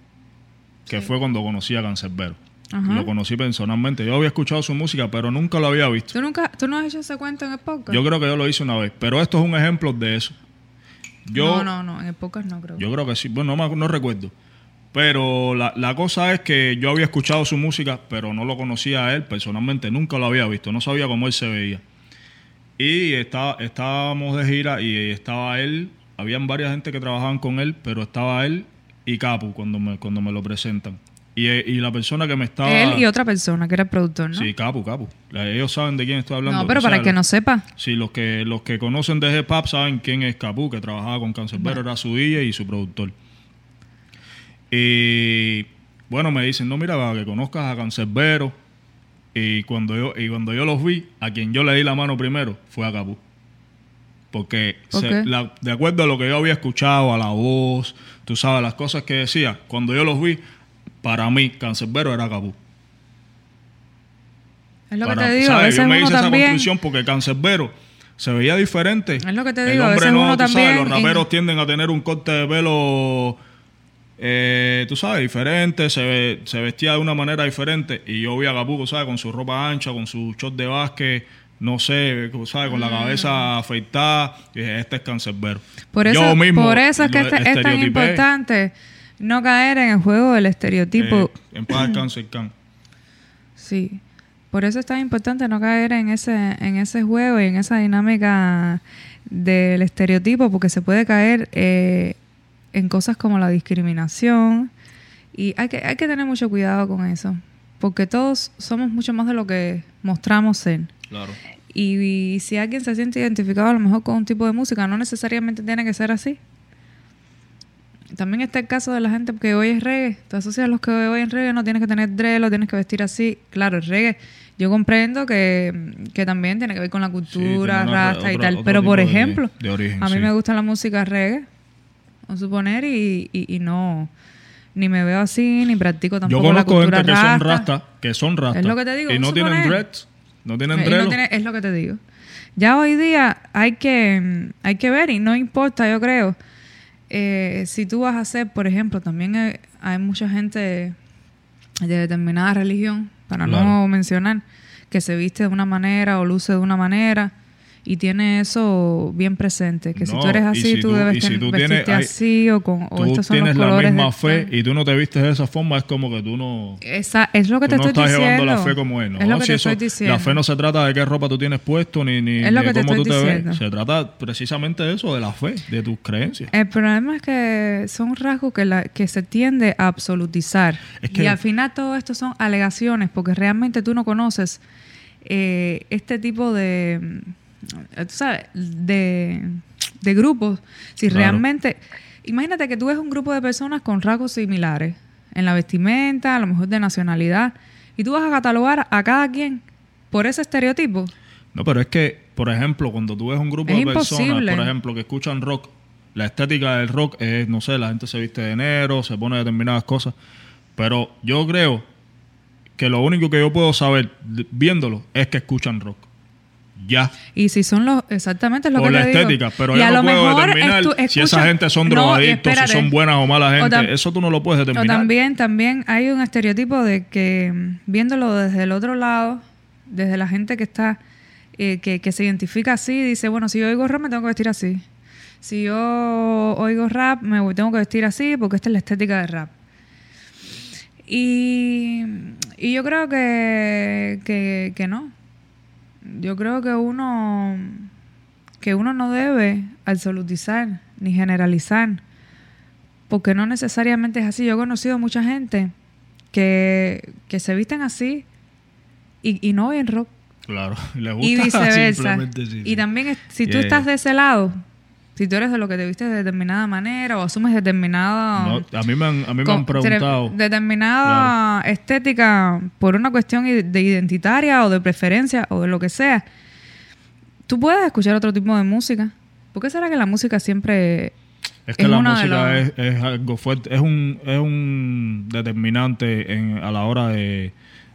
que fue cuando conocí a Cancerbero. Ajá. Lo conocí personalmente. Yo había escuchado su música, pero nunca lo había visto. ¿Tú, nunca, ¿Tú no has hecho ese cuento en el podcast? Yo creo que yo lo hice una vez, pero esto es un ejemplo de eso. Yo, no, no, no, en el podcast no creo. yo creo que sí, bueno, no, me- no recuerdo. Pero la, la cosa es que yo había escuchado su música, pero no lo conocía a él personalmente, nunca lo había visto, no sabía cómo él se veía. Y estaba, estábamos de gira y estaba él, habían varias gente que trabajaban con él, pero estaba él y Capu cuando me, cuando me lo presentan. Y, y la persona que me estaba... Él y otra persona que era el productor, ¿no? Sí, Capu, Capu. Ellos saben de quién estoy hablando. no, pero O sea, para el que no sepa, Sí, los que, los que conocen de hop saben quién es Capu, que trabajaba con Cancerbero, era su DJ y su productor. Y bueno, me dicen, no, mira, para que conozcas a Cancerbero. Y cuando yo, y cuando yo los vi, a quien yo le di la mano primero fue a Capu. Porque se- Ok. la- de acuerdo a lo que yo había escuchado, a la voz, tú sabes, las cosas que decía, cuando yo los vi, para mí, Cancerbero era Capu. Es lo que Para- te digo, a Yo me uno hice esa conclusión porque Cancerbero se veía diferente. Es lo que te El digo, a hombre veces no, uno tú sabes, los raperos en- tienden a tener un corte de pelo, eh, tú sabes, diferente, se, ve- se vestía de una manera diferente. Y yo vi a Capuco, ¿sabes? Con su ropa ancha, con su short de básquet, no sé, ¿sabes? Con la cabeza afeitada. Y dije, este es Cancerbero. Por eso, Yo mismo por eso es que este- es tan importante no caer en el juego del estereotipo. Eh, en paz el can. Sí. Por eso es tan importante no caer en ese, en ese juego y en esa dinámica del estereotipo, porque se puede caer eh, en cosas como la discriminación. Y hay que, hay que tener mucho cuidado con eso, porque todos somos mucho más de lo que mostramos ser. Claro. Y, si alguien se siente identificado a lo mejor con un tipo de música, no necesariamente tiene que ser así. También está el caso de la gente que oye reggae. Tú asocias a los que oyen reggae, no tienes que tener drelo, tienes que vestir así. Claro, el reggae, yo comprendo que, que también tiene que ver con la cultura, una- rasta y tal. Pero por de- ejemplo, de origen, a mí sí. me gusta la música reggae, vamos a suponer, y, y, y no, ni me veo así, ni practico Yo tampoco la conozco cultura gente que son rasta. que son rastas. Es lo que te digo, Y no tienen dreads. No tienen Eh, y no dreads. tiene- es lo que te digo. Ya hoy día hay que, hay que ver y no importa, yo creo. eh, si tú vas a hacer, por ejemplo, también hay, hay mucha gente de determinada religión, para Claro. no mencionar, que se viste de una manera o luce de una manera y tiene eso bien presente. Que si tú eres así, si tú, tú- debes si tú vestirte tienes- hay- así o con o estos son los tienes la colores. misma fe y tú no te vistes de esa forma, es como que tú no, Esa, es lo que tú te no estoy estás diciendo. llevando la fe como es. ¿no? Es lo que Si te eso- estoy diciendo. La fe no se trata de qué ropa tú tienes puesto ni, ni, Es lo ni que te cómo tú te ves. Se trata precisamente de eso, de la fe, de tus creencias. El problema es que son rasgos que, la, que se tiende a absolutizar. Es que- y al final todo esto son alegaciones, porque realmente tú no conoces eh, este tipo de, tú sabes, de, de grupos. Si Claro. realmente, imagínate que tú ves un grupo de personas con rasgos similares en la vestimenta, a lo mejor de nacionalidad, y tú vas a catalogar a cada quien por ese estereotipo. No, pero es que, por ejemplo, cuando tú ves un grupo Es de personas, por ejemplo, que escuchan rock, la estética del rock es, no sé, la gente se viste de negro, se pone determinadas cosas, pero yo creo que lo único que yo puedo saber viéndolo es que escuchan rock. Ya. Y si son los, exactamente es lo Por que la te digo. estética, pero Y yo a no lo puedo mejor determinar estu- si esa escucha- gente son No, drogadictos, si son buenas o malas O gente. tam- Eso tú no lo puedes O determinar. también, también hay un estereotipo de que mm, viéndolo desde el otro lado, desde la gente que está, eh, que, que se identifica así, dice, bueno, si yo oigo rap me tengo que vestir así. Si yo oigo rap me tengo que vestir así porque esta es la estética de rap. Y, y yo creo que, que, que no. Yo creo que uno que uno no debe absolutizar ni generalizar porque no necesariamente es así. Yo he conocido mucha gente que, que se visten así y, y no oyen rock. Claro, les gusta Y viceversa. sí, Y también, si tú Yeah, estás yeah. de ese lado, si tú eres de lo que te vistes de determinada manera o asumes determinada... No, a mí me han, a mí me con- han preguntado. tre- determinada estética por una cuestión de identitaria o de preferencia o de lo que sea, tú puedes escuchar otro tipo de música. ¿Por qué será que la música siempre Es que es la música los- es, es algo fuerte, es un, es un determinante en- a la hora de,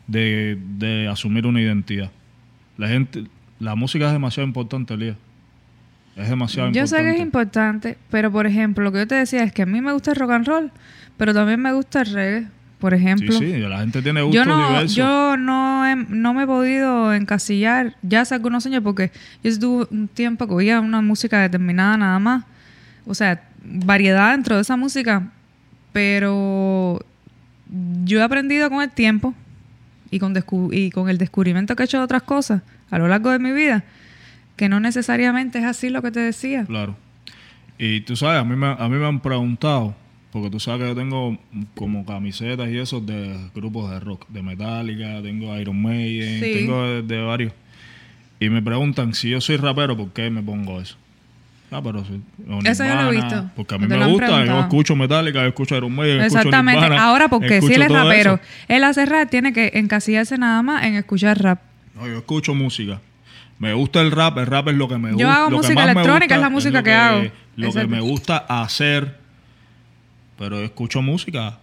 de, de asumir una identidad. La gente, la música es demasiado importante, Elías. Es demasiado Yo sé importante. que es importante, pero por ejemplo, lo que yo te decía es que a mí me gusta el rock and roll, pero también me gusta el reggae, por ejemplo. Sí, sí, la gente tiene gustos Yo no, diversos. yo no, he- no me he podido encasillar ya hace algunos años porque yo estuve un tiempo que oía una música determinada nada más. O sea, variedad dentro de esa música. Pero yo he aprendido con el tiempo y con, descu- y con el descubrimiento que he hecho de otras cosas a lo largo de mi vida que no necesariamente es así lo que te decía. Claro. Y tú sabes, a mí, me, a mí me han preguntado, porque tú sabes que yo tengo como camisetas y eso de grupos de rock, de Metallica, tengo Iron Maiden, Sí. tengo de, de varios. Y me preguntan si yo soy rapero, ¿por qué me pongo eso? Ah, pero sí. o Eso yo lo he visto. Porque a mí me gusta, yo escucho Metallica, yo escucho Iron Maiden, escucho Exactamente. Nirvana, Ahora, porque si escucho él es rapero, eso. él hace rap, tiene que encasillarse nada más en escuchar rap. No, yo escucho música. Me gusta el rap, el rap es lo que me gusta. Yo hago lo que música electrónica, gusta, es la música que hago. Lo Exacto. que me gusta hacer, pero escucho música.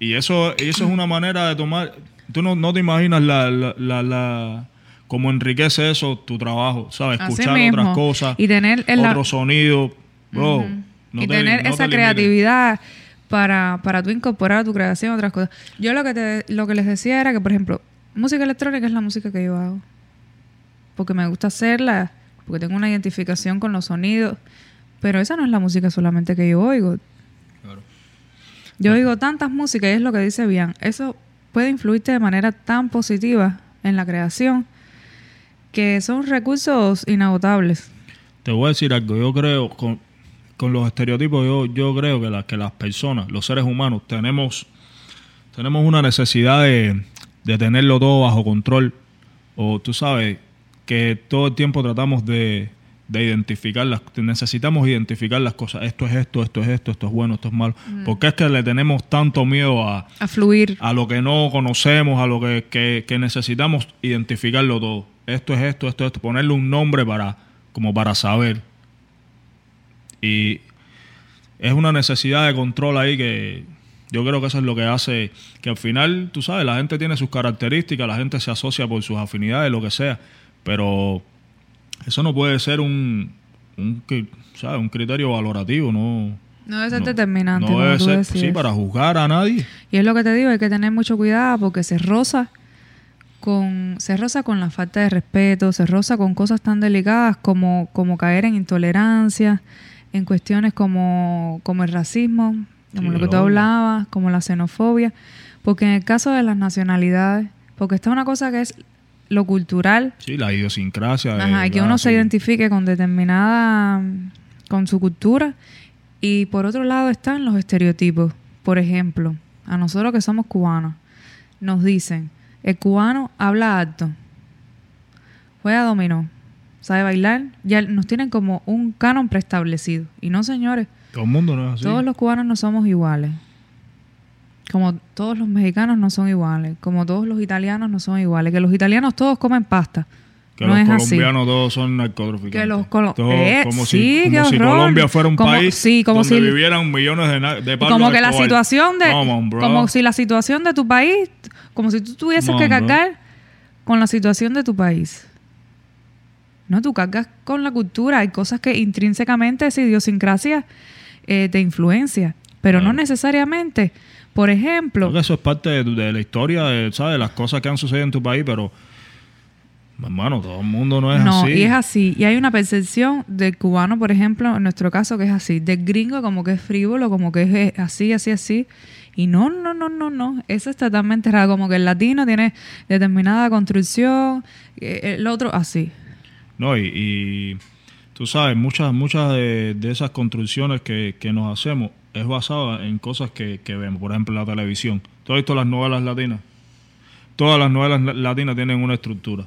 Y eso, eso es una manera de tomar. tú no, no te imaginas la, la, la, la- cómo enriquece eso tu trabajo, ¿sabes? Escuchar otras cosas, Y tener el- otro sonido, bro. no y te- tener no esa creatividad para, para tú incorporar a tu creación otras cosas. Yo lo que te, lo que les decía era que, por ejemplo, música electrónica es la música que yo hago. Porque me gusta hacerla, porque tengo una identificación con los sonidos. Pero esa no es la música solamente que yo oigo. Claro. Yo oigo tantas músicas y es lo que dice Bian. Eso puede influirte de manera tan positiva en la creación que son recursos inagotables. Te voy a decir algo, yo creo, con, con los estereotipos, yo, yo creo que, la- que las personas, los seres humanos, tenemos, tenemos una necesidad de, de tenerlo todo bajo control. O tú sabes que todo el tiempo tratamos de, de identificar las, necesitamos identificar las cosas. Esto es esto, esto es esto, esto es bueno, esto es malo. Porque es que le tenemos tanto miedo a, A fluir. a lo que no conocemos, a lo que, que- que necesitamos identificarlo todo. Esto es esto, esto es esto, ponerle un nombre para, como para saber. Y es una necesidad de control ahí que yo creo que eso es lo que hace que al final, tú sabes, la gente tiene sus características, la gente se asocia por sus afinidades, lo que sea, pero eso no puede ser un, un, ¿sabes? un criterio valorativo, no. No debe ser no- determinante. No debe ser, sí, para juzgar a nadie. Y es lo que te digo, hay que tener mucho cuidado porque se roza con se roza con la falta de respeto, se roza con cosas tan delicadas como, como caer en intolerancia, en cuestiones como, como el racismo, como Sí, lo que tú hablabas, como la xenofobia, porque en el caso de las nacionalidades, porque está una cosa que es lo cultural, Sí, la idiosincrasia. Ajá, que uno se identifique con determinada, con su cultura. Y por otro lado están los estereotipos. Por ejemplo, a nosotros que somos cubanos, nos dicen, el cubano habla alto, juega dominó, sabe bailar, ya nos tienen como un canon preestablecido. Y no, señores, Todo el mundo no es así. todos los cubanos no somos iguales. Como todos los mexicanos no son iguales, como todos los italianos no son iguales, que los italianos todos comen pasta. que no los es así. colombianos todos son narcotraficantes. Que los colo- Todos Eh, como sí, si, como. Colombia fuera un Como- país sí, como donde si- vivieran millones de, de como que la Escobar. situación de on, como si la situación de tu país como si tú tuvieses que bro. cargar con la situación de tu país no tú cargas con la cultura hay cosas que intrínsecamente esa idiosincrasia eh, te influencia pero no necesariamente por ejemplo Creo que eso es parte de, de la historia, de, ¿sabes? Las cosas que han sucedido en tu país, pero, hermano, todo el mundo no es no, así. y es así. Y hay una percepción del cubano, por ejemplo, en nuestro caso, que es así. Del gringo como que es frívolo, como que es eh, así, así, así. Y no, no, no, no, no. Eso es totalmente raro. Como que el latino tiene determinada construcción, eh, el otro así. No, y, y tú sabes, muchas, muchas de, de esas construcciones que, que nos hacemos es basada en cosas que, que vemos. Por ejemplo, la televisión. ¿Tú has visto las novelas latinas? Todas las novelas la- latinas tienen una estructura.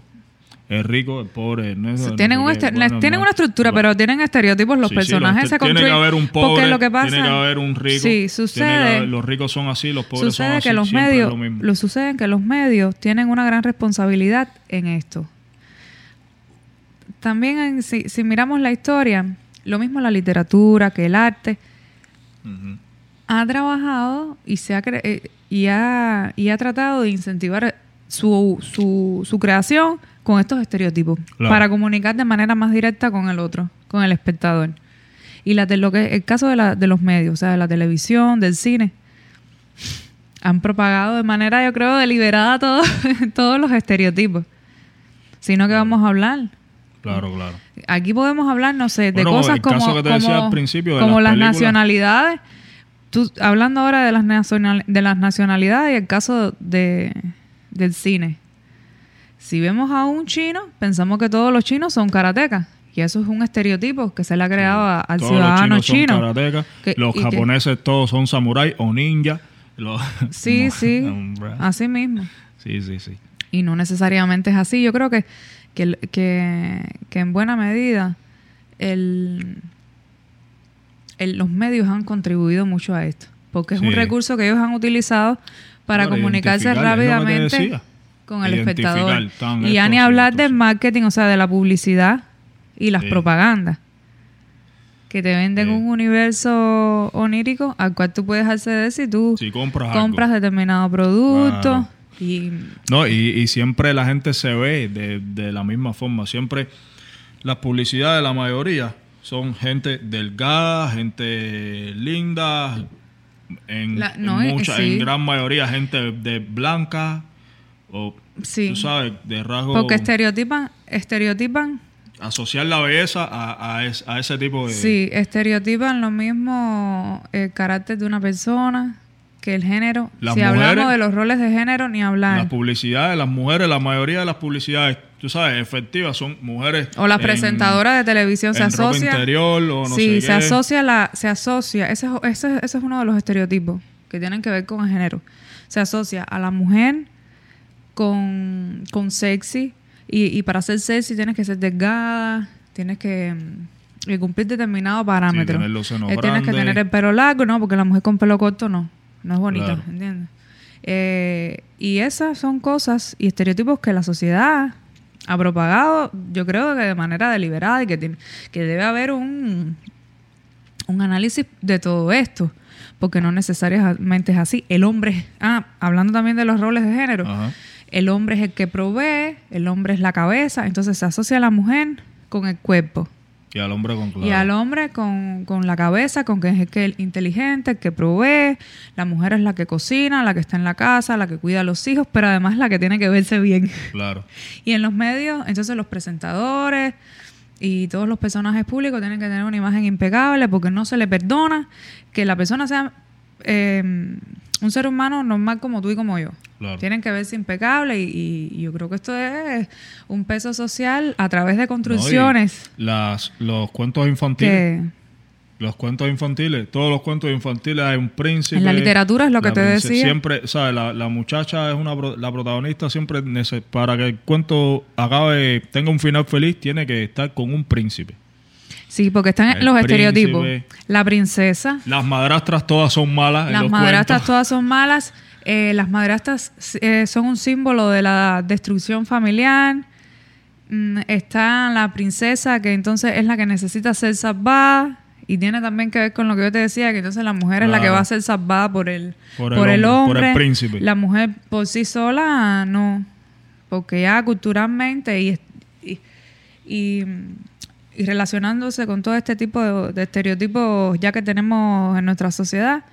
El rico, el pobre, el negro, el tienen no un este- tienen no. una estructura, Bueno, pero tienen estereotipos. Los sí, sí, los personajes se Tiene que haber un pobre, lo que pasa, tiene que haber un rico. Sí, sucede. haber- los ricos son así, los pobres son Sucede así. que los siempre es medios, lo mismo. lo sucede que los medios tienen una gran responsabilidad en esto. También en- si, si miramos la historia, lo mismo la literatura que el arte, Ha trabajado y se ha eh, y ha, y ha tratado de incentivar su, su, su creación con estos estereotipos Claro. para comunicar de manera más directa con el otro, con el espectador. Y la, de lo que el caso de, la, de los medios, o sea, de la televisión, del cine, han propagado de manera, yo creo, deliberada todo- todos los estereotipos. Sino que vamos a hablar. Claro, claro. Aquí podemos hablar, no sé, de Bueno, cosas el como, caso que te decía como- al principio de como las nacionalidades. Tú, hablando ahora de las, nacional, de las nacionalidades y el caso de, del cine. Si vemos a un chino, pensamos que todos los chinos son karatecas. Y eso es un estereotipo que se le ha creado a- al Todos ciudadano los chinos chino. son karatecas, Que- los que- japoneses todos son samuráis o ninja. Los- Sí, sí. Así mismo. Sí, sí, sí. Y no necesariamente es así. Yo creo que, que, que, que en buena medida el, el- los medios han contribuido mucho a esto. Porque es un recurso que ellos han utilizado para Para comunicarse rápidamente con el espectador. Y ya ni hablar del marketing, o sea, de la publicidad y las Sí. propagandas. Que te venden Sí. un universo onírico al cual tú puedes acceder si tú Si compras determinado producto. Claro. Y No, y, y siempre la gente se ve de, de la misma forma. Siempre las publicidades, la mayoría, son gente delgada, gente linda, en, La- en no, eh, mucha- sí. en gran mayoría gente de blanca o, Sí. tú sabes, de rasgo... porque estereotipan, estereotipan, asociar la belleza a, a, es- a ese tipo de... sí, estereotipan lo mismo el carácter de una persona que el género. Las si hablamos de los roles de género, ni hablar. Las publicidades, las mujeres, la mayoría de las publicidades, tú sabes, efectivas, son mujeres. O las en- presentadoras de televisión se en ropa asocia. interior o no sí, sé se qué. asocia la, se asocia. Ese, es- ese, ese es uno de los estereotipos que tienen que ver con el género. Se asocia a la mujer con, con sexy. Y, y para ser sexy tienes que ser delgada, tienes que, mm, que cumplir determinados parámetros. tener los senos Eh, tienes que tener el pelo largo, ¿no? Porque la mujer con pelo corto no. No es bonita, Claro. ¿entiendes? Eh, y esas son cosas y estereotipos que la sociedad ha propagado, yo creo que de manera deliberada y que, tiene- que debe haber un, un análisis de todo esto, porque no necesariamente es así. El hombre, ah, hablando también de los roles de género, Ajá. el hombre es el que provee, el hombre es la cabeza, entonces se asocia a la mujer con el cuerpo. Y al hombre con. Y al hombre con, con la cabeza, con que es el inteligente, el que provee. La mujer es la que cocina, la que está en la casa, la que cuida a los hijos, pero además la que tiene que verse bien. Claro. Y en los medios, entonces los presentadores y todos los personajes públicos tienen que tener una imagen impecable porque no se le perdona que la persona sea eh, un ser humano normal como tú y como yo. Claro. Tienen que verse impecables y, y yo creo que esto es un peso social a través de No, construcciones las, los cuentos infantiles. que... Los cuentos infantiles, todos los cuentos infantiles hay un príncipe. En la literatura es lo que te princesa- decía. Siempre, ¿sabes? La, la muchacha es una la protagonista siempre para que el cuento acabe, tenga un final feliz, tiene que estar con un príncipe. Sí, porque están El los estereotipos. La princesa, Las madrastras todas son malas. las cuentos. todas son malas. Eh, las madrastas eh, son un símbolo de la destrucción familiar. Mm, está la princesa, que entonces es la que necesita ser salvada. Y tiene también que ver con lo que yo te decía, que entonces la mujer es la que va a ser salvada por el, Por por el hombre, por el príncipe. La mujer por sí sola, no. Porque ya culturalmente y, y, y, y relacionándose con todo este tipo de, de estereotipos ya que tenemos en nuestra sociedad,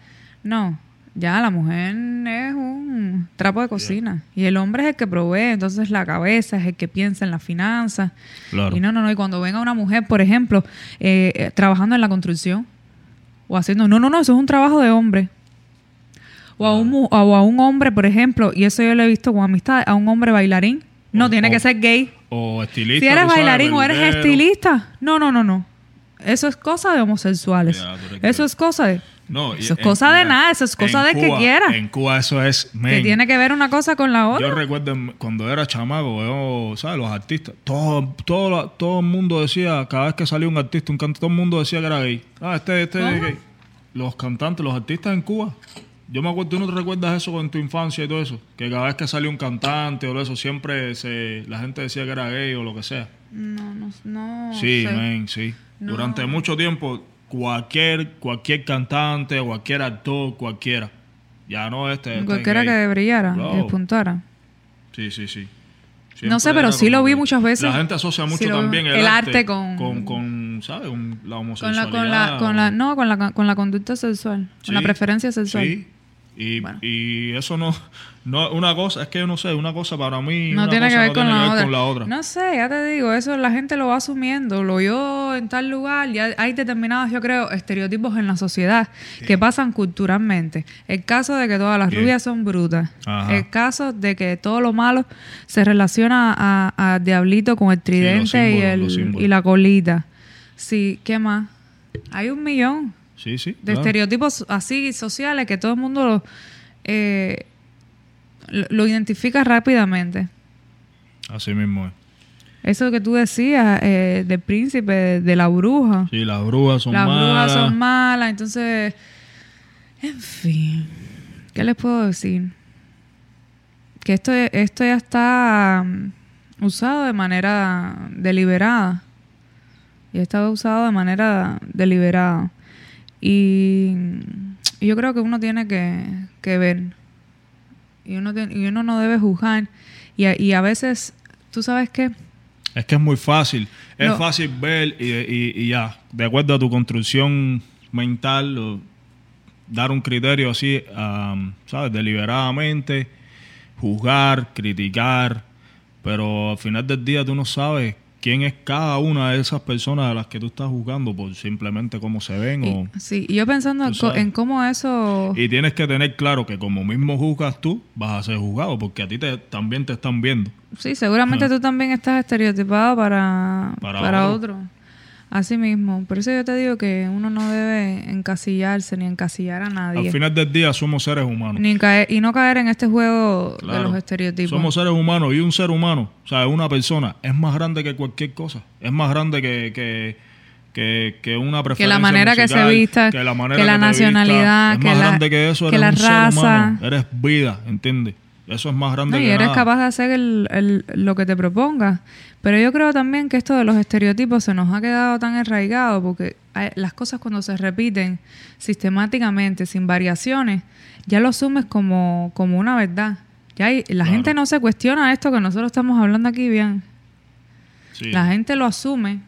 no. Ya la mujer es un trapo de cocina y el hombre es el que provee, entonces la cabeza es el que piensa en las finanzas. Claro. Y no, no, no. Y cuando venga una mujer, por ejemplo, eh, eh, trabajando en la construcción o haciendo, no, no, no, eso es un trabajo de hombre. O a, un, o a un hombre, por ejemplo, y eso yo lo he visto con amistad, a un hombre bailarín. No, O- tiene o- que ser gay. O estilista. Si eres sabes, bailarín o eres estilista, no, no, no, no. Eso es cosa de homosexuales. Que- Eso es cosa de... No, Eso es en- cosa de mira, nada, eso es cosa de que quiera. En Cuba eso es. Que men, tiene que ver una cosa con la otra. Yo recuerdo cuando era chamaco, yo, ¿sabes? Los artistas, todo, todo, todo el mundo decía, cada vez que salía un artista, un cantante, todo el mundo decía que era gay. Ah, este, este es gay. Los cantantes, los artistas en Cuba. Yo me acuerdo, ¿tú no te recuerdas eso en tu infancia y todo eso? Que cada vez que salía un cantante o eso, siempre se, la gente decía que era gay o lo que sea. No, no, no. sí, sé. sí. No. Durante mucho tiempo, cualquier, cualquier cantante, cualquier actor, cualquiera. Ya no este. este es Cualquiera que brillara y despuntara. Sí, sí, sí. No sé, pero sí lo vi que muchas veces. La gente asocia mucho también el, el arte, arte con- con, con, ¿sabes? Con la, homosexualidad. con la, con la, o- no, con la, con la conducta sexual, con la preferencia sexual. Sí. Y, Bueno. y eso no, no, una cosa, es que yo no sé, una cosa para mí No una tiene que ver, no con, tiene la que ver otra. con la otra. No sé, ya te digo, eso la gente lo va asumiendo. Lo yo en tal lugar, ya hay determinados, yo creo, estereotipos en la sociedad que pasan culturalmente. El caso de que todas las rubias son brutas. Ajá. El caso de que todo lo malo se relaciona a, a Diablito con el tridente y, símbolos, el, y la colita. Sí, ¿qué más? Hay un millón Sí, sí. de claro. estereotipos así sociales que todo el mundo lo, eh, lo, lo identifica rápidamente. Así mismo es. Eso que tú decías eh, del príncipe, de, de la bruja. Sí, las brujas son Las malas. brujas son malas, entonces... En fin, ¿qué les puedo decir? Que esto, esto ya está mm, usado de manera deliberada. Ya está usado de manera deliberada. Y, y yo creo que uno tiene que, que ver y uno, y uno no debe juzgar. Y a, y a veces, ¿tú sabes qué? Es que es muy fácil. Es No. fácil ver y, y- y ya, de acuerdo a tu construcción mental, o dar un criterio así, am, ¿sabes? Deliberadamente, juzgar, criticar, pero al final del día tú no sabes quién es cada una de esas personas a las que tú estás juzgando por simplemente cómo se ven o... Sí, y yo pensando en, cómo eso... Y tienes que tener claro que como mismo juzgas tú, vas a ser juzgado, porque a ti te, también te están viendo. Sí, seguramente Ajá. tú también estás estereotipado para, Para para, otro. otro. Así mismo. Por eso yo te digo que uno no debe encasillarse ni encasillar a nadie. Al final del día somos seres humanos. Ni caer, y no caer en este juego de los estereotipos. Somos seres humanos y un ser humano, o sea, una persona, es más grande que cualquier cosa. Es más grande que, que, que, que una preferencia que la manera que se vista, que la, manera que la vista. nacionalidad, Es que más la, grande que eso, que la un ser raza. humano. Eres vida, ¿entiendes? Eso es más grande No, y que eres nada. capaz de hacer el- el- lo que te propongas. Pero yo creo también que esto de los estereotipos se nos ha quedado tan arraigado porque hay- las cosas cuando se repiten sistemáticamente, sin variaciones, ya lo asumes como, como una verdad. Ya hay- la Claro. gente no se cuestiona esto que nosotros estamos hablando aquí bien. Sí. La gente lo asume,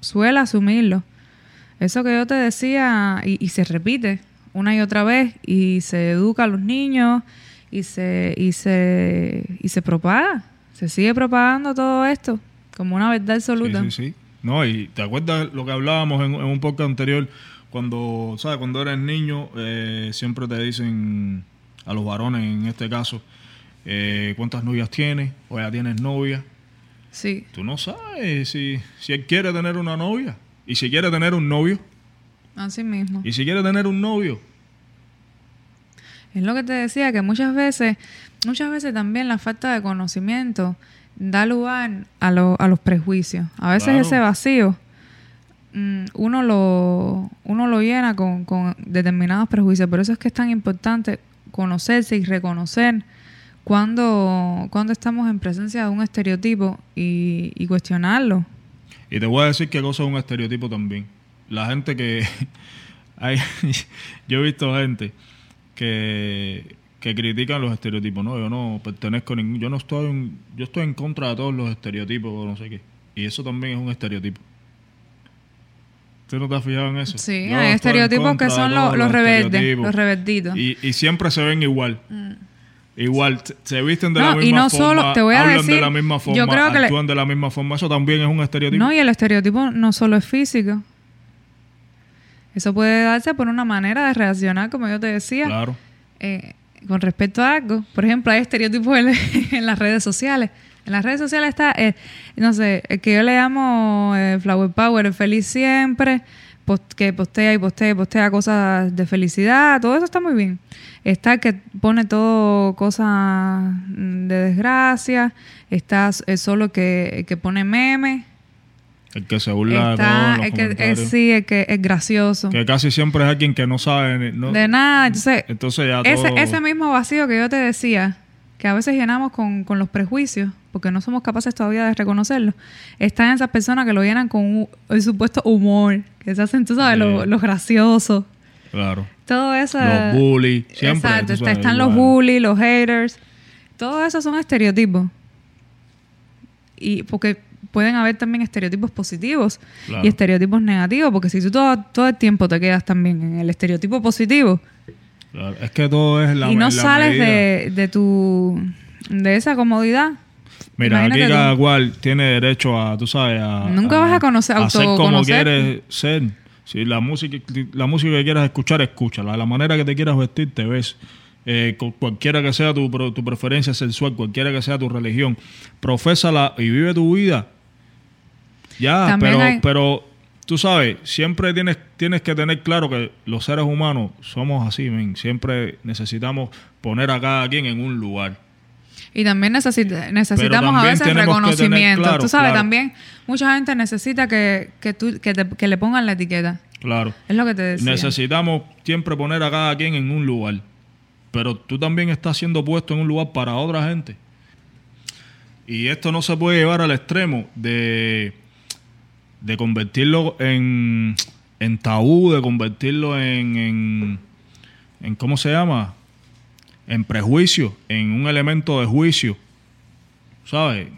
suele asumirlo. Eso que yo te decía, y, y se repite una y otra vez, y se educa a los niños, y se, y se, y se propaga. Se sigue propagando todo esto como una verdad absoluta. Sí, sí, sí. No, y te acuerdas lo que hablábamos en, en un podcast anterior, cuando, ¿sabes? Cuando eres niño, eh, siempre te dicen a los varones, en este caso, eh, cuántas novias tienes, o ya tienes novia. Sí. Tú no sabes si, si él quiere tener una novia, y si quiere tener un novio, Así mismo. y si quiere tener un novio. Es lo que te decía, que muchas veces, muchas veces también la falta de conocimiento da lugar a, lo- a los prejuicios. A veces Claro. ese vacío mm, uno, lo, uno lo llena con, con determinados prejuicios. Por eso es que es tan importante conocerse y reconocer cuando, cuando estamos en presencia de un estereotipo y, y cuestionarlo. Y te voy a decir qué cosa es un estereotipo también. La gente que... hay, yo he visto gente que, que critican los estereotipos. No, yo no pertenezco a ningún... Yo no estoy... en- yo estoy en contra de todos los estereotipos o no sé qué. Y eso también es un estereotipo. ¿Tú no te has fijado en eso? Sí, Yo hay estereotipos que son los, los estereotipos. los revertidos. Y, y siempre se ven igual. Igual, se- visten de No, la misma y no forma, solo- te voy a hablan decir, de la misma forma, yo creo que le- actúan de la misma forma. Eso también es un estereotipo. No, y el estereotipo no solo es físico. Eso puede darse por una manera de reaccionar, como yo te decía, Claro. eh, con respecto a algo. Por ejemplo, hay estereotipos en, las redes sociales. En las redes sociales está, eh, no sé, el que yo le llamo eh, Flower Power, el feliz siempre, post- que postea y postea y postea cosas de felicidad, todo eso está muy bien. Está el que pone todo cosas mm, de desgracia, está eh, solo que, que pone memes. El que se burla de Está los el que es, sí, el que es gracioso. Que casi siempre es alguien que no sabe. no- De nada. Entonces, Entonces ya ese, todo... ese mismo vacío que yo te decía, que a veces llenamos con, con los prejuicios, porque no somos capaces todavía de reconocerlo, están esas personas que lo llenan con un- el supuesto humor, que se hacen, tú sabes, Sí. los graciosos. Claro. Todo eso. Los bullies. Siempre. Exacto. sabes, están los bullies, los haters. Todo eso son estereotipos. Y porque pueden haber también estereotipos positivos Claro. y estereotipos negativos, porque si tú todo, todo el tiempo te quedas también en el estereotipo positivo Claro. Es que todo es la y no la sales de, de tu de esa comodidad, Mira, aquí imagínate cada tú. cual tiene derecho a, tú sabes, a... Nunca vas a conocer- a ser como quieres ser. Si la música, la música que quieras escuchar, escúchala. La manera que te quieras vestir, te ves. Eh, cu- cualquiera que sea tu, tu preferencia sexual, cualquiera que sea tu religión, profésala y vive tu vida. Ya, También pero, hay- pero tú sabes, siempre tienes, tienes que tener claro que los seres humanos somos así, men. Siempre necesitamos poner a cada quien en un lugar. Y también necesita- necesitamos a veces reconocimiento. claro, Tú sabes, claro. también mucha gente necesita que, que, tú, que, te- que le pongan la etiqueta. Claro. Es lo que te decía. Necesitamos siempre poner a cada quien en un lugar. Pero tú también estás siendo puesto en un lugar para otra gente. Y esto no se puede llevar al extremo de, de convertirlo en, en tabú, de convertirlo en, en, en ¿cómo se llama? en prejuicio, en un elemento de juicio. ¿Sabes?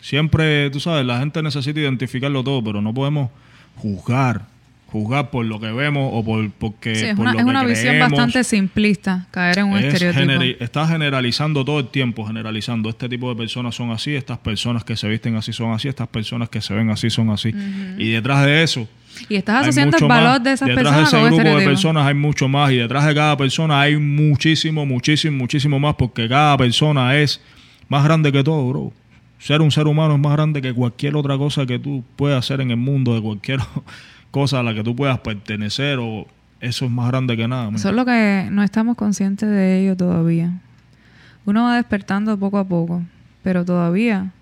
Siempre, tú sabes, la gente necesita identificarlo todo, pero no podemos juzgar. Juzgar por lo que vemos o por porque Sí, es por una, lo es que una visión bastante simplista caer en un Es estereotipo. generi- está generalizando todo el tiempo, generalizando. Este tipo de personas son así, estas personas que se visten así son así, estas personas que se ven así son así. Y detrás de eso, Y estás asociando el valor más. de esas detrás personas de ese grupo de personas hay mucho más y detrás de cada persona hay muchísimo, muchísimo, muchísimo más porque cada persona es más grande que todo, bro. Ser un ser humano es más grande que cualquier otra cosa que tú puedas hacer en el mundo, de cualquier cosa a la que tú puedas pertenecer o eso es más grande que nada. man. Solo que no estamos conscientes de ello todavía. Uno va despertando poco a poco, pero todavía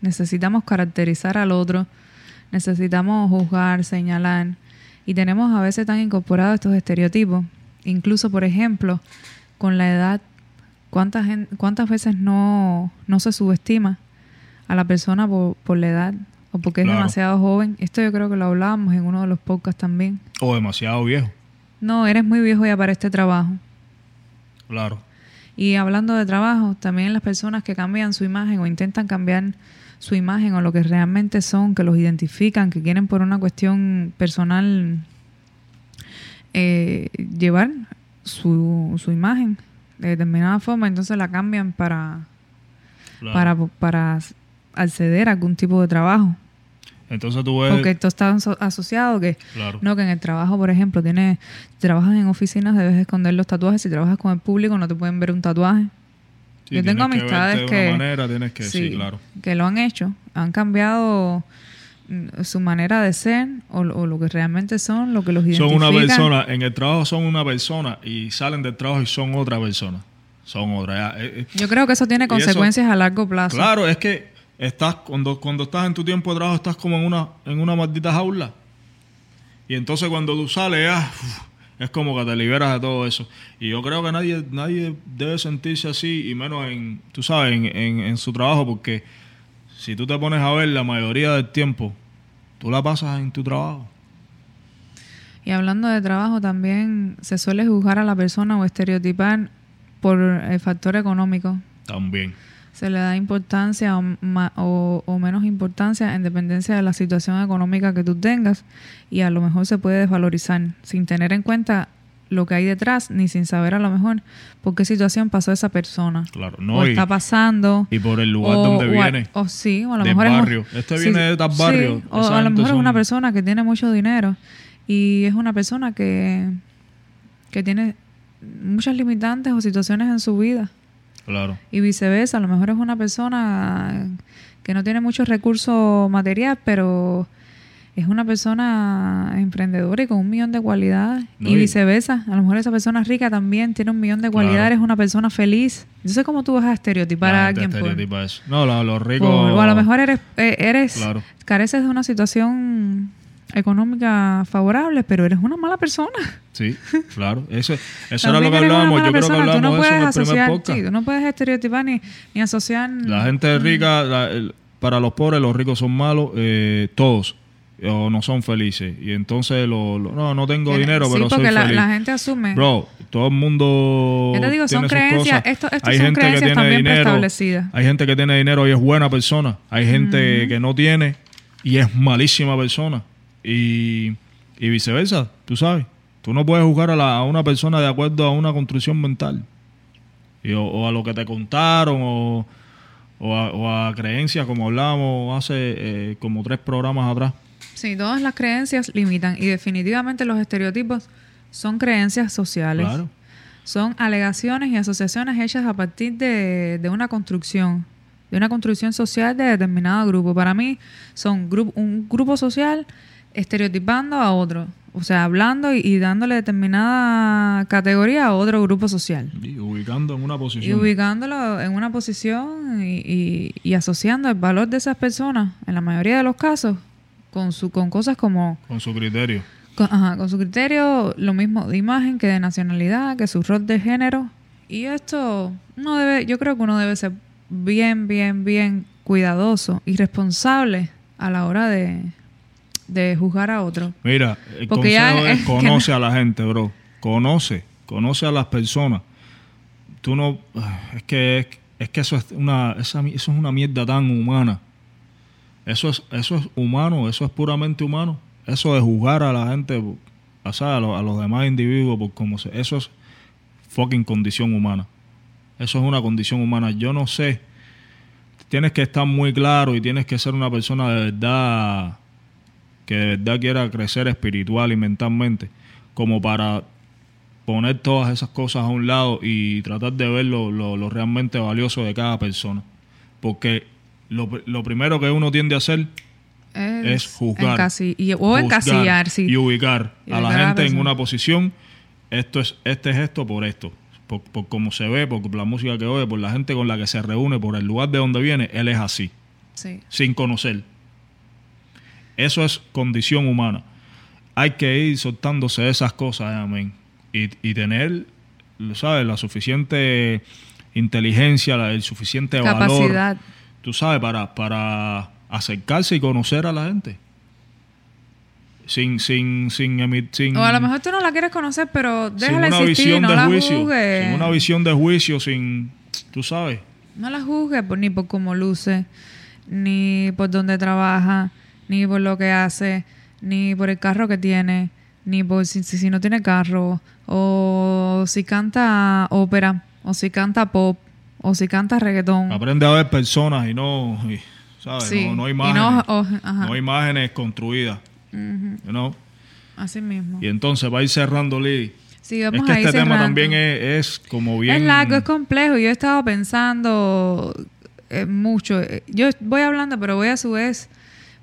necesitamos caracterizar al otro, necesitamos juzgar, señalar, y tenemos a veces tan incorporados estos estereotipos. Incluso, por ejemplo, con la edad, ¿cuántas, cuántas veces no, no se subestima a la persona por, por la edad o porque es Claro. demasiado joven? Esto yo creo que lo hablábamos en uno de los podcasts también. O demasiado viejo, No, eres muy viejo ya para este trabajo. claro. Y hablando de trabajo, también las personas que cambian su imagen o intentan cambiar su imagen o lo que realmente son, que los identifican, que quieren por una cuestión personal eh, llevar su, su imagen de determinada forma, entonces la cambian para, claro. para, para acceder a algún tipo de trabajo. Entonces tú ves... Porque esto está aso- asociado que claro. no, que en el trabajo, por ejemplo, tienes, trabajas en oficinas, debes esconder los tatuajes. Si trabajas con el público, no te pueden ver un tatuaje. Sí, yo tengo amistades que, De una manera, tienes que... Sí, claro. que lo han hecho, han cambiado mm, su manera de ser o, o lo que realmente son, lo que los Son identifica. una persona, en el trabajo son una persona y salen del trabajo y son otra persona. Son otra. eh, eh. Yo creo que eso tiene Y eso- consecuencias a largo plazo. Claro, es que estás cuando, cuando estás en tu tiempo de trabajo estás como en una, en una maldita jaula. Y entonces cuando tú sales, ah, es como que te liberas de todo eso. Y yo creo que nadie, nadie debe sentirse así, y menos en, tú sabes, en, en- en su trabajo, porque si tú te pones a ver la mayoría del tiempo, tú la pasas en tu trabajo. Y hablando de trabajo, también se suele juzgar a la persona o estereotipar por el factor económico. También. Se le da importancia o, ma- o- o menos importancia en dependencia de la situación económica que tú tengas y a lo mejor se puede desvalorizar sin tener en cuenta lo que hay detrás ni sin saber a lo mejor por qué situación pasó esa persona Claro, no, o y- está pasando Y por el lugar o, donde viene. o sí o a lo mejor es. Este viene de tal barrio. sí, o a lo mejor es una son- persona que tiene mucho dinero y es una persona que que tiene muchas limitantes o situaciones en su vida Claro. y viceversa. A lo mejor es una persona que no tiene muchos recursos material, pero es una persona emprendedora y con un millón de cualidades. No, y viceversa. A lo mejor esa persona rica también tiene un millón de cualidades, Claro. es una persona feliz. Entonces, ¿cómo tú vas a estereotipar La a alguien por. No, lo- los ricos. por- o a lo mejor eres, eh, eres Claro. careces de una situación económica favorable, pero eres una mala persona. Sí, claro. Eso, eso era lo que hablábamos. Yo creo que persona. Hablábamos no de eso en el primer asociar, podcast. sí, tú no puedes estereotipar ni, ni asociar La gente rica, la- el- para los pobres, los ricos son malos, eh, todos. O no son felices. Y entonces, lo, lo- no, no tengo Tiene- dinero, sí, pero soy la, feliz. la gente asume. Bro, todo el mundo. Yo te digo, son tiene creencias, esto- esto Hay son gente que creencias tiene también dinero. Hay gente que tiene dinero y es buena persona. Hay gente que no tiene y es malísima persona. Y, y viceversa, tú sabes. Tú no puedes juzgar a, la- a una persona de acuerdo a una construcción mental. Y o, o a lo que te contaron o, o a, o a creencias, como hablábamos hace eh, como tres programas atrás. Sí, todas las creencias limitan y definitivamente los estereotipos son creencias sociales. Claro. Son alegaciones y asociaciones hechas a partir de, de una construcción, de una construcción social de determinado grupo. Para mí son un grupo social estereotipando a otro, o sea, hablando y, y dándole determinada categoría a otro grupo social. Y ubicando en una Y posición. ubicándolo en una posición y, y- y asociando el valor de esas personas, en la mayoría de los casos, con, su, con cosas como con su criterio. con, ajá, con su criterio, lo mismo de imagen que de nacionalidad, que su rol de género. Y esto, uno debe, yo creo que uno debe ser bien, bien, bien cuidadoso y responsable a la hora de, de juzgar a otro. Mira, el Porque ya consejo es es que conoce a la gente, bro. Conoce, conoce a las personas. tú no, es que, es, que eso es una, esa, eso es una mierda tan humana. Eso es, eso es humano, eso es puramente humano. Eso de juzgar a la gente, o sea, a, los, demás individuos por cómo se, eso es fucking condición humana. Eso es una condición humana. Yo no sé. Tienes que estar muy claro y tienes que ser una persona de verdad que de verdad quiera crecer espiritual y mentalmente, como para poner todas esas cosas a un lado y tratar de ver lo, realmente valioso de cada persona. Porque lo, primero que uno tiende a hacer es, juzgar. y, o encasillar, sí. Y ubicar a la gente en una posición. Esto es, este es esto por esto. Por, por cómo se ve, por la música que oye, por la gente con la que se reúne, por el lugar de donde viene, él es así. Sin conocer. Eso es condición humana. Hay que ir soltándose esas cosas, amén. Y, y tener, ¿sabes? La suficiente inteligencia, la, el suficiente Capacidad. valor. Tú sabes, para, para acercarse y conocer a la gente. Sin, sin, sin, sin, O a lo mejor tú no la quieres conocer, pero déjala sin una visión de juicio, Sin una visión de juicio, sin... Tú sabes. No la juzgues ni por cómo luce, ni por dónde trabaja, ni por lo que hace, ni por el carro que tiene, ni por si, si no tiene carro, o si canta ópera, o si canta pop, o si canta reggaetón. Aprende a ver personas y no, ¿sabes? no, imágenes. No, imágenes construidas. Así mismo. Y entonces va a ir cerrando Lili. Sí, es que este tema también es, como bien... Es largo, es complejo. Yo he estado pensando eh, mucho. Yo voy hablando, pero voy a su vez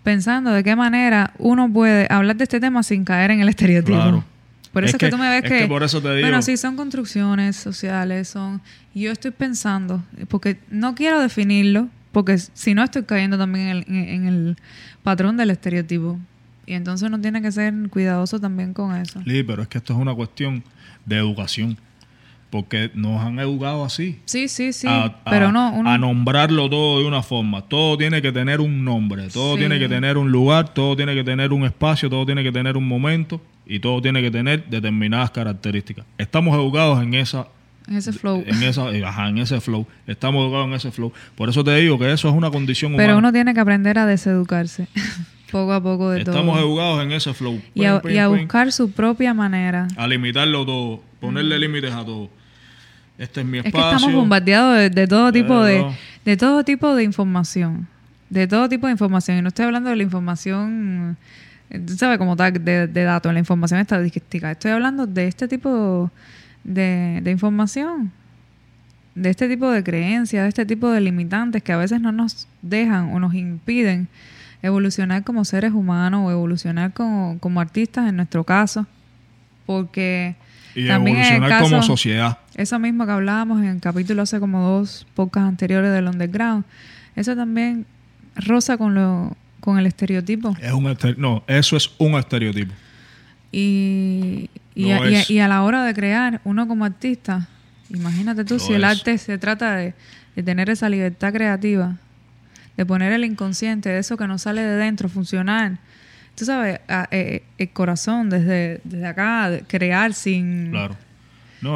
pensando de qué manera uno puede hablar de este tema sin caer en el estereotipo. Claro. Por eso es que, tú me ves que, por eso te digo. Bueno, sí, son construcciones sociales, son... Yo estoy pensando, porque no quiero definirlo, porque si no estoy cayendo también en el, en el patrón del estereotipo. Y entonces uno tiene que ser cuidadoso también con eso. Sí, pero es que esto es una cuestión de educación porque nos han educado así. Sí, sí, sí. A, pero no, a nombrarlo todo de una forma. Todo tiene que tener un nombre, todo tiene que tener un lugar, todo tiene que tener un espacio, todo tiene que tener un momento y todo tiene que tener determinadas características. Estamos educados en esa en ese flow. En, esa, eh, ajá, en ese flow. Estamos educados en ese flow. Por eso te digo que eso es una condición humana. Pero uno tiene que aprender a deseducarse. poco a poco de todo. Estamos educados en ese flow. Y a, y a buscar su propia manera. A limitarlo todo. Ponerle límites a todo este es mi espacio. Es que estamos bombardeados de, todo tipo de, de todo tipo de información. De todo tipo de información. Y no estoy hablando de la información, tú sabes, como tal, de, de datos, la información estadística. Estoy hablando de este tipo de, de información. De este tipo de creencias, de este tipo de limitantes que a veces no nos dejan o nos impiden evolucionar como seres humanos o evolucionar como, como artistas en nuestro caso. Porque y evolucionar como sociedad. Eso mismo que hablábamos en el capítulo hace como dos pocas anteriores del Underground. Eso también roza con lo con el estereotipo. Es un no, eso es un estereotipo. Y, y, a, la hora de crear, uno como artista, imagínate tú, si el arte se trata de, de tener esa libertad creativa, de poner el inconsciente, de eso que nos sale de dentro, funcionar tú sabes, eh, el corazón desde, desde acá, crear sin,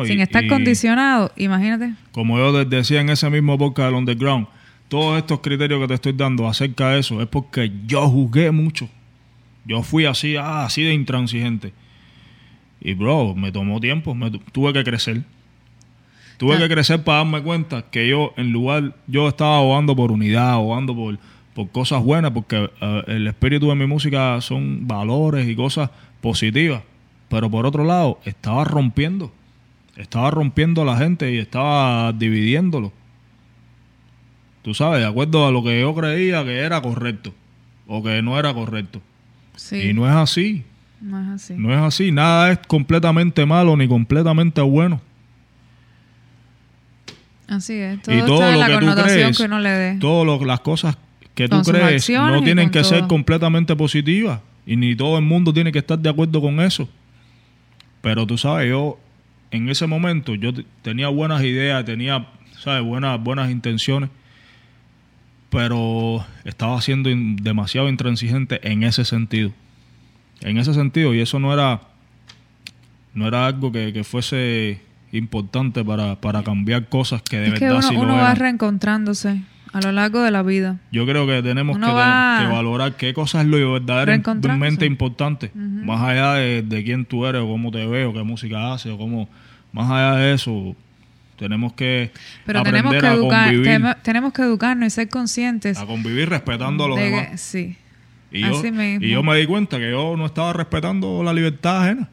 sin estar condicionado, imagínate. Como yo decía en ese mismo podcast del Underground, todos estos criterios que te estoy dando acerca de eso es porque yo juzgué mucho. Yo fui así, ah, así de intransigente. Y bro, me tomó tiempo, me tuve que crecer. Tuve que crecer para darme cuenta que yo, en lugar, yo estaba abogando por unidad, abogando por, por cosas buenas, porque eh, el espíritu de mi música son valores y cosas positivas. Pero por otro lado, estaba rompiendo. Estaba rompiendo a la gente y estaba dividiéndolo. Tú sabes, de acuerdo a lo que yo creía que era correcto o que no era correcto. Y no es así. No es así. No es así. Nada es completamente malo ni completamente bueno. Así es. Todo y todo lo la que connotación que uno le dé. Todas las cosas que tú crees no tienen que ser completamente positivas y ni todo el mundo tiene que estar de acuerdo con eso. Pero tú sabes, yo en ese momento yo tenía buenas ideas, tenía, ¿sabes? Buenas, buenas intenciones, pero estaba siendo demasiado intransigente en ese sentido. En ese sentido, y eso no era, no era algo que, que fuese importante para, para cambiar cosas que de es que verdad uno, sí lo uno va reencontrándose a lo largo de la vida. Yo creo que tenemos que, va que valorar qué cosas es lo verdaderamente importante, más allá de, de quién tú eres o cómo te ves o qué música haces o cómo, más allá de eso, tenemos que Pero aprender tenemos que, a educar, convivir, tenemos que educarnos y ser conscientes. a convivir respetando a los de demás. que- sí. Y yo, mismo. y yo me di cuenta que yo no estaba respetando la libertad ajena.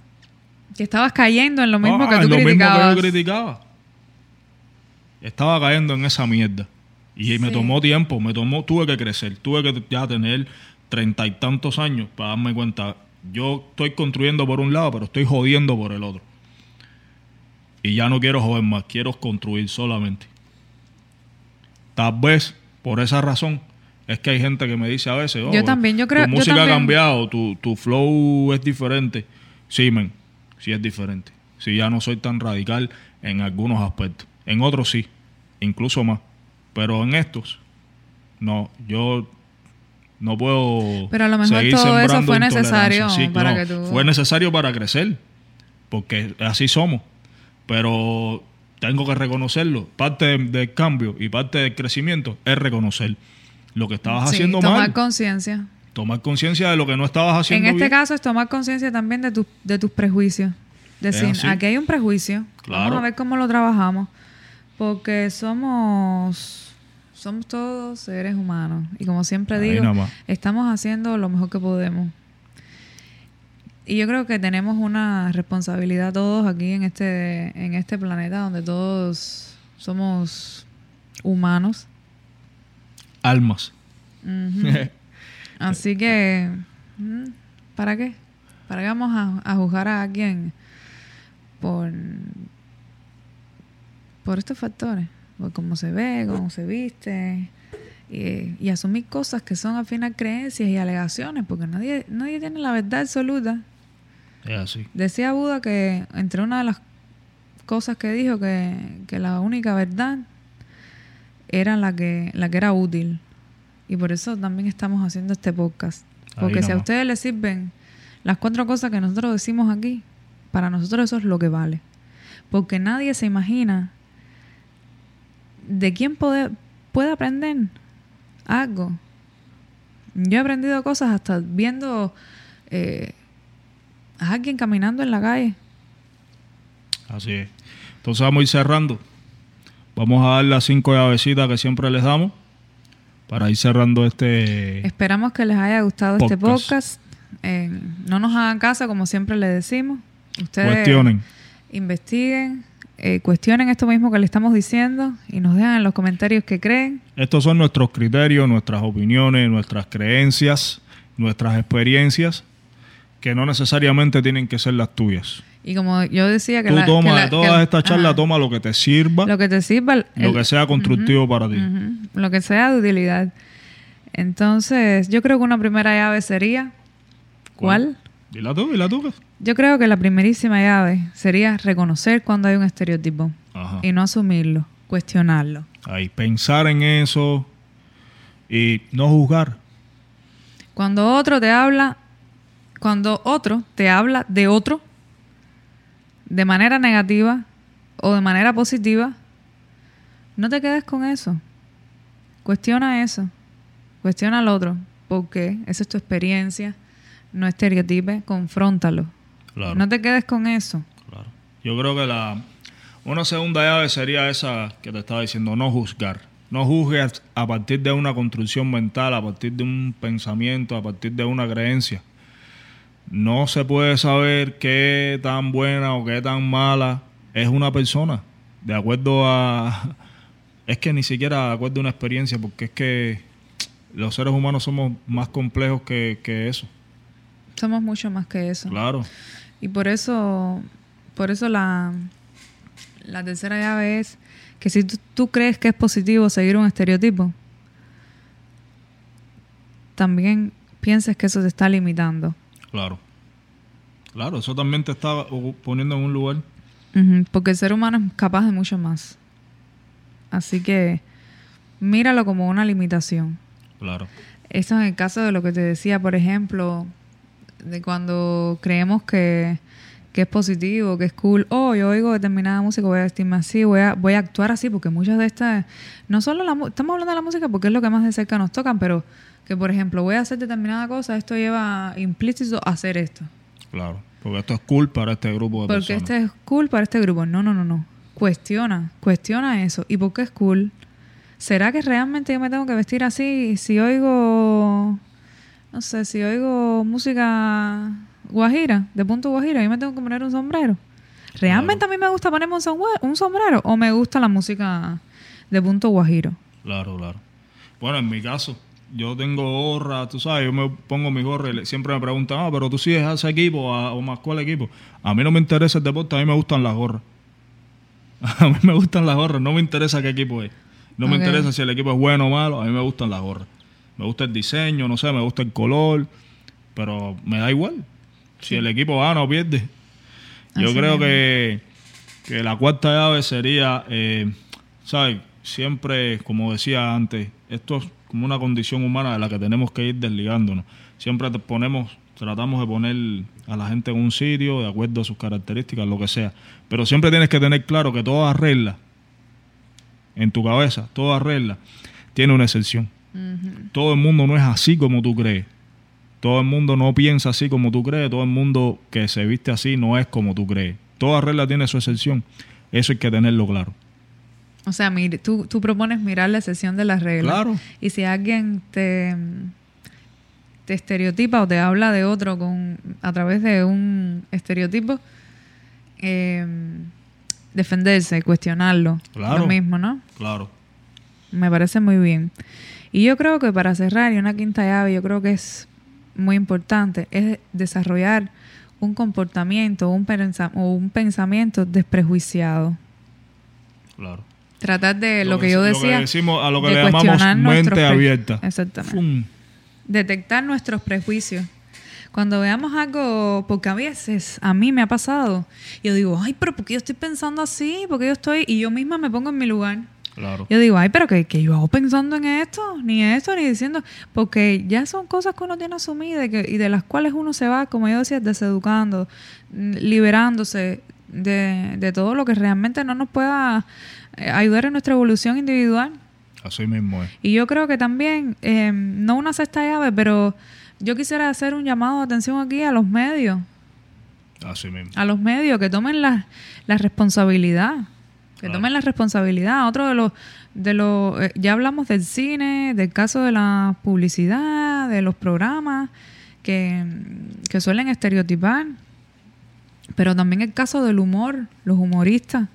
Que estabas cayendo en lo mismo Ah, que tú lo mismo criticabas. que yo criticaba. Estaba cayendo en esa mierda. Y me tomó tiempo, me tomó, tuve que crecer, tuve que ya tener treinta y tantos años para darme cuenta. Yo estoy construyendo por un lado, pero estoy jodiendo por el otro. Y ya no quiero joder más, quiero construir solamente. Tal vez por esa razón es que hay gente que me dice a veces, oh, Yo también, yo creo- tu yo música ha cambiado, tu, tu flow es diferente. Sí, men, sí es diferente. Sí, ya no soy tan radical en algunos aspectos. En otros sí, incluso más. Pero en estos, no, yo no puedo. Pero a lo mejor seguir todo eso fue necesario Sí, para no, que tú- Fue necesario para crecer, porque así somos. Pero tengo que reconocerlo. Parte de- del cambio y parte del crecimiento es reconocer lo que estabas Sí, haciendo tomar mal. conciencia. Tomar conciencia de lo que no estabas haciendo En este bien. caso es tomar conciencia también de, tu- de tus prejuicios. Decir, aquí hay un prejuicio. Claro. Vamos a ver cómo lo trabajamos. Porque somos, somos todos seres humanos. Y como siempre Ahí digo, estamos haciendo lo mejor que podemos. Y yo creo que tenemos una responsabilidad todos aquí en este, en este planeta donde todos somos humanos. Almas. Así que, mm, ¿para qué? ¿Para qué vamos a, a juzgar a alguien por, por estos factores? Por cómo se ve, cómo se viste, y, y asumir cosas que son al final creencias y alegaciones, porque nadie, nadie tiene la verdad absoluta. Es así. Decía Buda que entre una de las cosas que dijo que, que la única verdad era la que, la que era útil. Y por eso también estamos haciendo este podcast. Porque si a ustedes les sirven las cuatro cosas que nosotros decimos aquí, para nosotros eso es lo que vale. Porque nadie se imagina de quién puede, puede aprender algo. Yo he aprendido cosas hasta viendo eh, a alguien caminando en la calle. Así es. Entonces vamos a ir cerrando. Vamos a dar las cinco llavecitas que siempre les damos para ir cerrando este... Esperamos que les haya gustado este Podcast. podcast. Eh, no nos hagan caso, como siempre les decimos. Ustedes Cuestionen. investiguen, eh, cuestionen esto mismo que le estamos diciendo y nos dejan en los comentarios qué creen. Estos son nuestros criterios, nuestras opiniones, nuestras creencias, nuestras experiencias, que no necesariamente tienen que ser las tuyas. Y como yo decía que Tú la- toma que la- de que- todas estas charlas, ajá, toma lo que te sirva, lo que te sirva, el- lo que sea constructivo para ti. Lo que sea de utilidad. Entonces, yo creo que una primera llave sería ¿cuál? Dila tú, dila tú. Yo creo que la primerísima llave sería reconocer cuando hay un estereotipo Ajá. y no asumirlo, cuestionarlo. Ahí, pensar en eso y no juzgar. Cuando otro te habla, cuando otro te habla de otro de manera negativa o de manera positiva, no te quedes con eso. Cuestiona eso. Cuestiona al otro. Porque esa es tu experiencia. No estereotipe, confróntalo. Claro. No te quedes con eso. Claro. Yo creo que la una segunda llave sería esa que te estaba diciendo, no juzgar. No juzgues a partir de una construcción mental, a partir de un pensamiento, a partir de una creencia. No se puede saber qué tan buena o qué tan mala es una persona. De acuerdo a... Es que ni siquiera de acuerdo a una experiencia, porque es que los seres humanos somos más complejos que, que eso. Somos mucho más que eso. Claro. Y por eso, por eso la, la tercera llave es que si tú, tú crees que es positivo seguir un estereotipo, también pienses que eso te está limitando. Claro. Claro, eso también te está poniendo en un lugar. Porque el ser humano es capaz de mucho más. Así que míralo como una limitación. Claro. Eso en el caso de lo que te decía, por ejemplo, de cuando creemos que, que es positivo, que es cool. Oh, yo oigo determinada música, voy a vestirme así, voy a, voy a actuar así, porque muchas de estas, no solo la, estamos hablando de la música porque es lo que más de cerca nos tocan, pero que por ejemplo voy a hacer determinada cosa, esto lleva implícito hacer esto. Claro. Porque esto es cool para este grupo de Porque personas. este es cool para este grupo. No, no, no, no. Cuestiona, cuestiona eso. ¿Y por qué es cool? ¿Será que realmente yo me tengo que vestir así si oigo, no sé, si oigo música guajira, de punto guajira, yo me tengo que poner un sombrero? ¿Realmente a mí me gusta ponerme un, un sombrero o me gusta la música de punto guajiro? Claro, claro. Bueno, en mi caso, yo tengo gorra, tú sabes, yo me pongo mi gorra y siempre me preguntan, ah, pero tú sigues a ese equipo a- o más cuál equipo. A mí no me interesa el deporte, a mí me gustan las gorras. A mí me gustan las gorras, no me interesa qué equipo es. No me interesa si el equipo es bueno o malo, a mí me gustan las gorras. Me gusta el diseño, no sé, me gusta el color, pero me da igual. Si el equipo gana o pierde. Yo creo que, que la cuarta llave sería, eh, ¿sabes? Siempre, como decía antes, esto es como una condición humana de la que tenemos que ir desligándonos. Siempre te ponemos, tratamos de poner a la gente en un sitio de acuerdo a sus características, lo que sea. Pero siempre tienes que tener claro que toda regla, en tu cabeza, toda regla, tiene una excepción. Todo el mundo no es así como tú crees. Todo el mundo no piensa así como tú crees. Todo el mundo que se viste así no es como tú crees. Toda regla tiene su excepción. Eso hay que tenerlo claro. O sea, mire, tú, tú propones mirar la excepción de las reglas. Claro. Y si alguien te, te estereotipa o te habla de otro con a través de un estereotipo, eh, defenderse, cuestionarlo. Claro. Lo mismo, ¿no? Claro. Me parece muy bien. Y yo creo que para cerrar, y una quinta llave, yo creo que es muy importante, es desarrollar un comportamiento un o un pensamiento desprejuiciado. Claro. Tratar de lo, que, yo decía. decimos, a lo que de le llamamos mente abierta. Exactamente. Fum. Detectar nuestros prejuicios. Cuando veamos algo, porque a veces a mí me ha pasado, yo digo, ay, pero ¿por qué yo estoy pensando así? ¿Por qué yo estoy? Y yo misma me pongo en mi lugar. Claro. Yo digo, ay, pero que, que yo hago pensando en esto, ni esto, ni diciendo, porque ya son cosas que uno tiene asumidas y, de las cuales uno se va, como yo decía, deseducando, mm, liberándose de, de todo lo que realmente no nos pueda eh, ayudar en nuestra evolución individual. Así mismo es. Y yo creo que también, eh, no una sexta llave, pero yo quisiera hacer un llamado de atención aquí a los medios, Así mismo. a los medios que tomen la, la responsabilidad, que Claro. tomen la responsabilidad. Otro de los, de los, eh, ya hablamos del cine, del caso de la publicidad, de los programas que, que suelen estereotipar, pero también el caso del humor, los humoristas.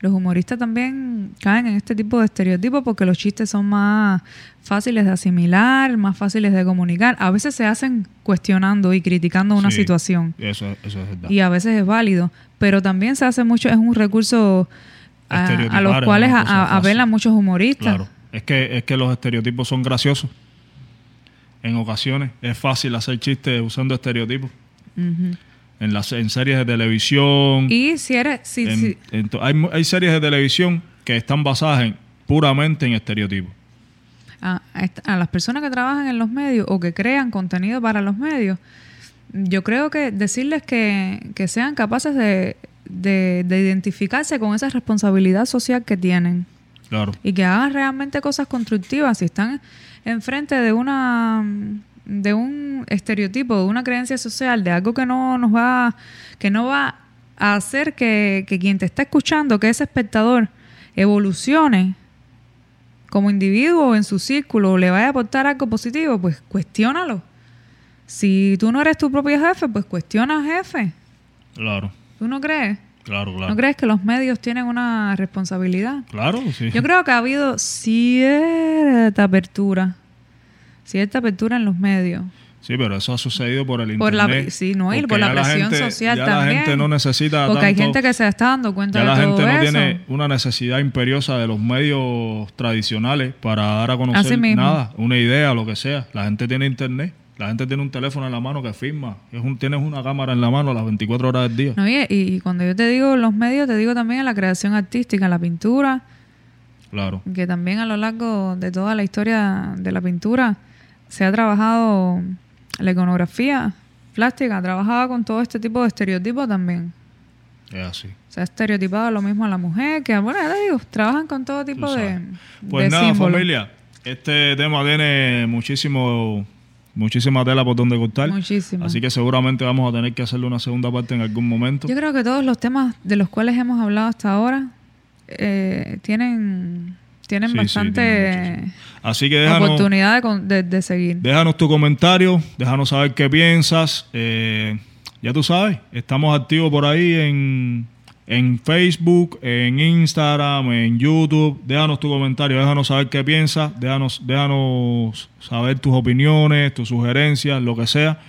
Los humoristas también caen en este tipo de estereotipos porque los chistes son más fáciles de asimilar, más fáciles de comunicar. A veces se hacen cuestionando y criticando una Sí. situación Eso, eso es verdad. y a veces es válido, pero también se hace mucho, es un recurso a, los es cuales a- apelan muchos humoristas. Claro. Es que, es que los estereotipos son graciosos. En ocasiones es fácil hacer chistes usando estereotipos. En, las, en series de televisión. Y si eres, si, en- si- en hay, hay series de televisión que están basadas en, puramente en estereotipos. a, a las personas que trabajan en los medios o que crean contenido para los medios, yo creo que decirles que, que sean capaces de, de- de identificarse con esa responsabilidad social que tienen Claro. y que hagan realmente cosas constructivas si están enfrente de una de un estereotipo de una creencia social de algo que no nos va que no va a hacer que, que quien te está escuchando que ese espectador evolucione como individuo o en su círculo le vaya a aportar algo positivo pues cuestiónalo si tú no eres tu propio jefe pues cuestiona al jefe Claro. ¿Tú no crees? Claro, claro. ¿no crees que los medios tienen una responsabilidad? Claro, sí. Yo creo que ha habido cierta apertura, cierta apertura en los medios. Sí, pero eso ha sucedido por el Por la- internet. sí, no, y por la presión gente- social ya también. la gente no necesita Porque hay tanto- gente que se está dando cuenta Ya la de todo gente no eso. tiene una necesidad imperiosa de los medios tradicionales para dar a conocer nada, una idea, lo que sea. La gente tiene internet, la gente tiene un teléfono en la mano que firma, es un, tienes una cámara en la mano a las 24 horas del día. No, y, y cuando yo te digo los medios, te digo también en la creación artística, en la pintura, Claro, que también a lo largo de toda la historia de la pintura se ha trabajado la iconografía, plástica trabajaba con todo este tipo de estereotipos también. Es así. Se ha estereotipado lo mismo a la mujer, que bueno, ya te digo, trabajan con todo tipo de. Pues de nada, símbolos. familia. Este tema tiene muchísimo, muchísima tela por donde cortar. Muchísimo. Así que seguramente vamos a tener que hacerle una segunda parte en algún momento. Yo creo que todos los temas de los cuales hemos hablado hasta ahora eh, tienen, tienen Sí, bastante. Así que déjanos, oportunidad de, de- de seguir. déjanos tu comentario, déjanos saber qué piensas. Eh, ya tú sabes, estamos activos por ahí en, en Facebook, en Instagram, en YouTube. Déjanos tu comentario, déjanos saber qué piensas, déjanos, déjanos saber tus opiniones, tus sugerencias, lo que sea.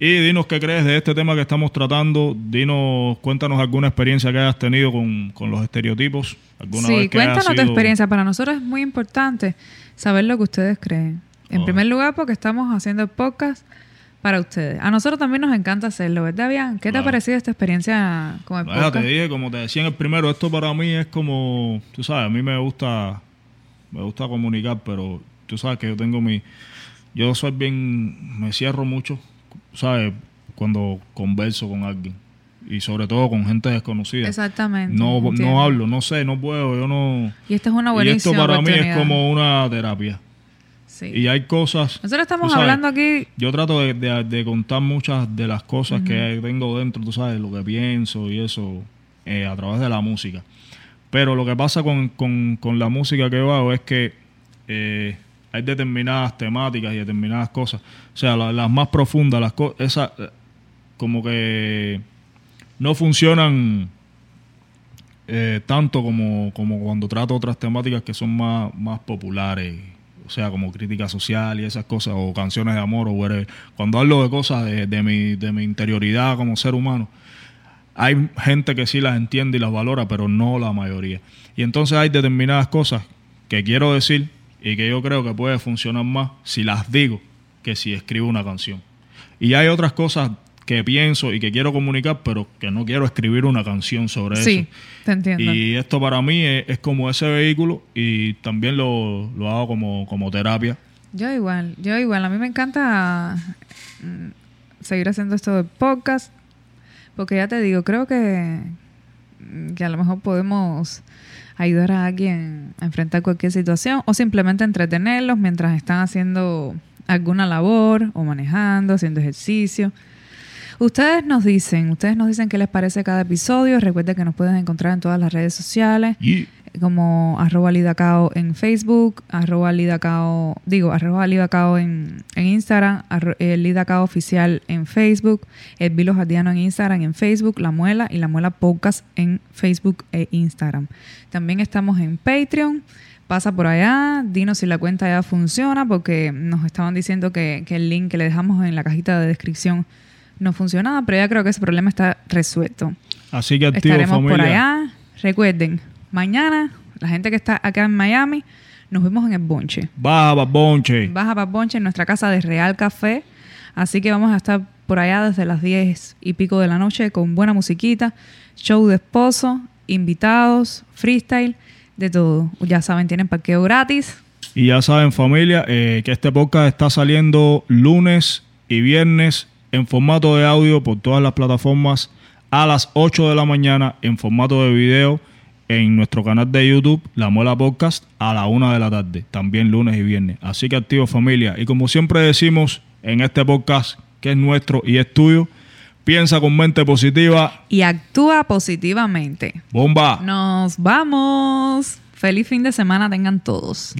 Y dinos qué crees de este tema que estamos tratando. Dinos, cuéntanos alguna experiencia que hayas tenido con, con los estereotipos. ¿Alguna Sí, vez que cuéntanos tu experiencia. Para nosotros es muy importante saber lo que ustedes creen. En Oh. primer lugar, porque estamos haciendo el podcast para ustedes. A nosotros también nos encanta hacerlo, ¿verdad, Bian? ¿Qué te ha parecido esta experiencia con el te podcast? dije, como te decía en el primero, esto para mí es como, tú sabes, a mí me gusta, me gusta comunicar, pero tú sabes que yo tengo mi, yo soy bien, me cierro mucho, sabes, cuando converso con alguien y sobre todo con gente desconocida. Exactamente. No, entiendo. no hablo, no sé, no puedo, yo no. Y esta es una Y buenísima esto para mí es como una terapia. Sí. Y hay cosas. Nosotros estamos sabes, hablando aquí Yo trato de, de- de contar muchas de las cosas que tengo dentro, tú sabes, lo que pienso y eso, eh, a través de la música. Pero lo que pasa con, con- con la música que yo hago es que eh, hay determinadas temáticas y determinadas cosas. O sea, la- las más profundas, las cosas, esas, como que no funcionan eh, tanto como, como cuando trato otras temáticas que son más, más populares, o sea, como crítica social y esas cosas, o canciones de amor, o whatever. Cuando hablo de cosas de, mi, de mi interioridad como ser humano, hay gente que sí las entiende y las valora, pero no la mayoría. Y entonces hay determinadas cosas que quiero decir y que yo creo que puede funcionar más si las digo que si escribo una canción. Y hay otras cosas que pienso y que quiero comunicar, pero que no quiero escribir una canción sobre Sí, eso. te entiendo. Y esto para mí es, es como ese vehículo y también lo, lo hago como, como terapia. Yo igual, yo igual. A mí me encanta mm, seguir haciendo esto de podcast, porque ya te digo, creo que, mm, que a lo mejor podemos ayudar a alguien a enfrentar cualquier situación o simplemente entretenerlos mientras están haciendo alguna labor o manejando, haciendo ejercicio. Ustedes nos dicen, ustedes nos dicen qué les parece cada episodio. Recuerden que nos pueden encontrar en todas las redes sociales como arroba lidacao en Facebook, arroba lidacao, digo, arroba lidacao en, en Instagram, arro- el lidacao oficial en Facebook, el Vilo Jardiano en Instagram en Facebook, La Muela y La Muela Podcast en Facebook e Instagram. También estamos en Patreon. Pasa por allá, dinos si la cuenta ya funciona, porque nos estaban diciendo que, que el link que le dejamos en la cajita de descripción no funcionaba, pero ya creo que ese problema está resuelto. así que activo Estaremos familia. por allá. Recuerden, mañana, la gente que está acá en Miami, nos vemos en el Bonche. Baja, babonche. Baja para Bonche en nuestra casa de Real Café. Así que vamos a estar por allá desde las 10 y pico de la noche con buena musiquita, show de esposo, invitados, freestyle, de todo. Ya saben, tienen parqueo gratis. Y ya saben, familia, eh, que este podcast está saliendo lunes y viernes en formato de audio por todas las plataformas a las 8 de la mañana en formato de video en nuestro canal de YouTube, La Muela Podcast, a la 1 de la tarde, también lunes y viernes. Así que activo familia. Y como siempre decimos en este podcast, que es nuestro y es tuyo, piensa con mente positiva. Y actúa positivamente. Bomba. Nos vamos. Feliz fin de semana tengan todos.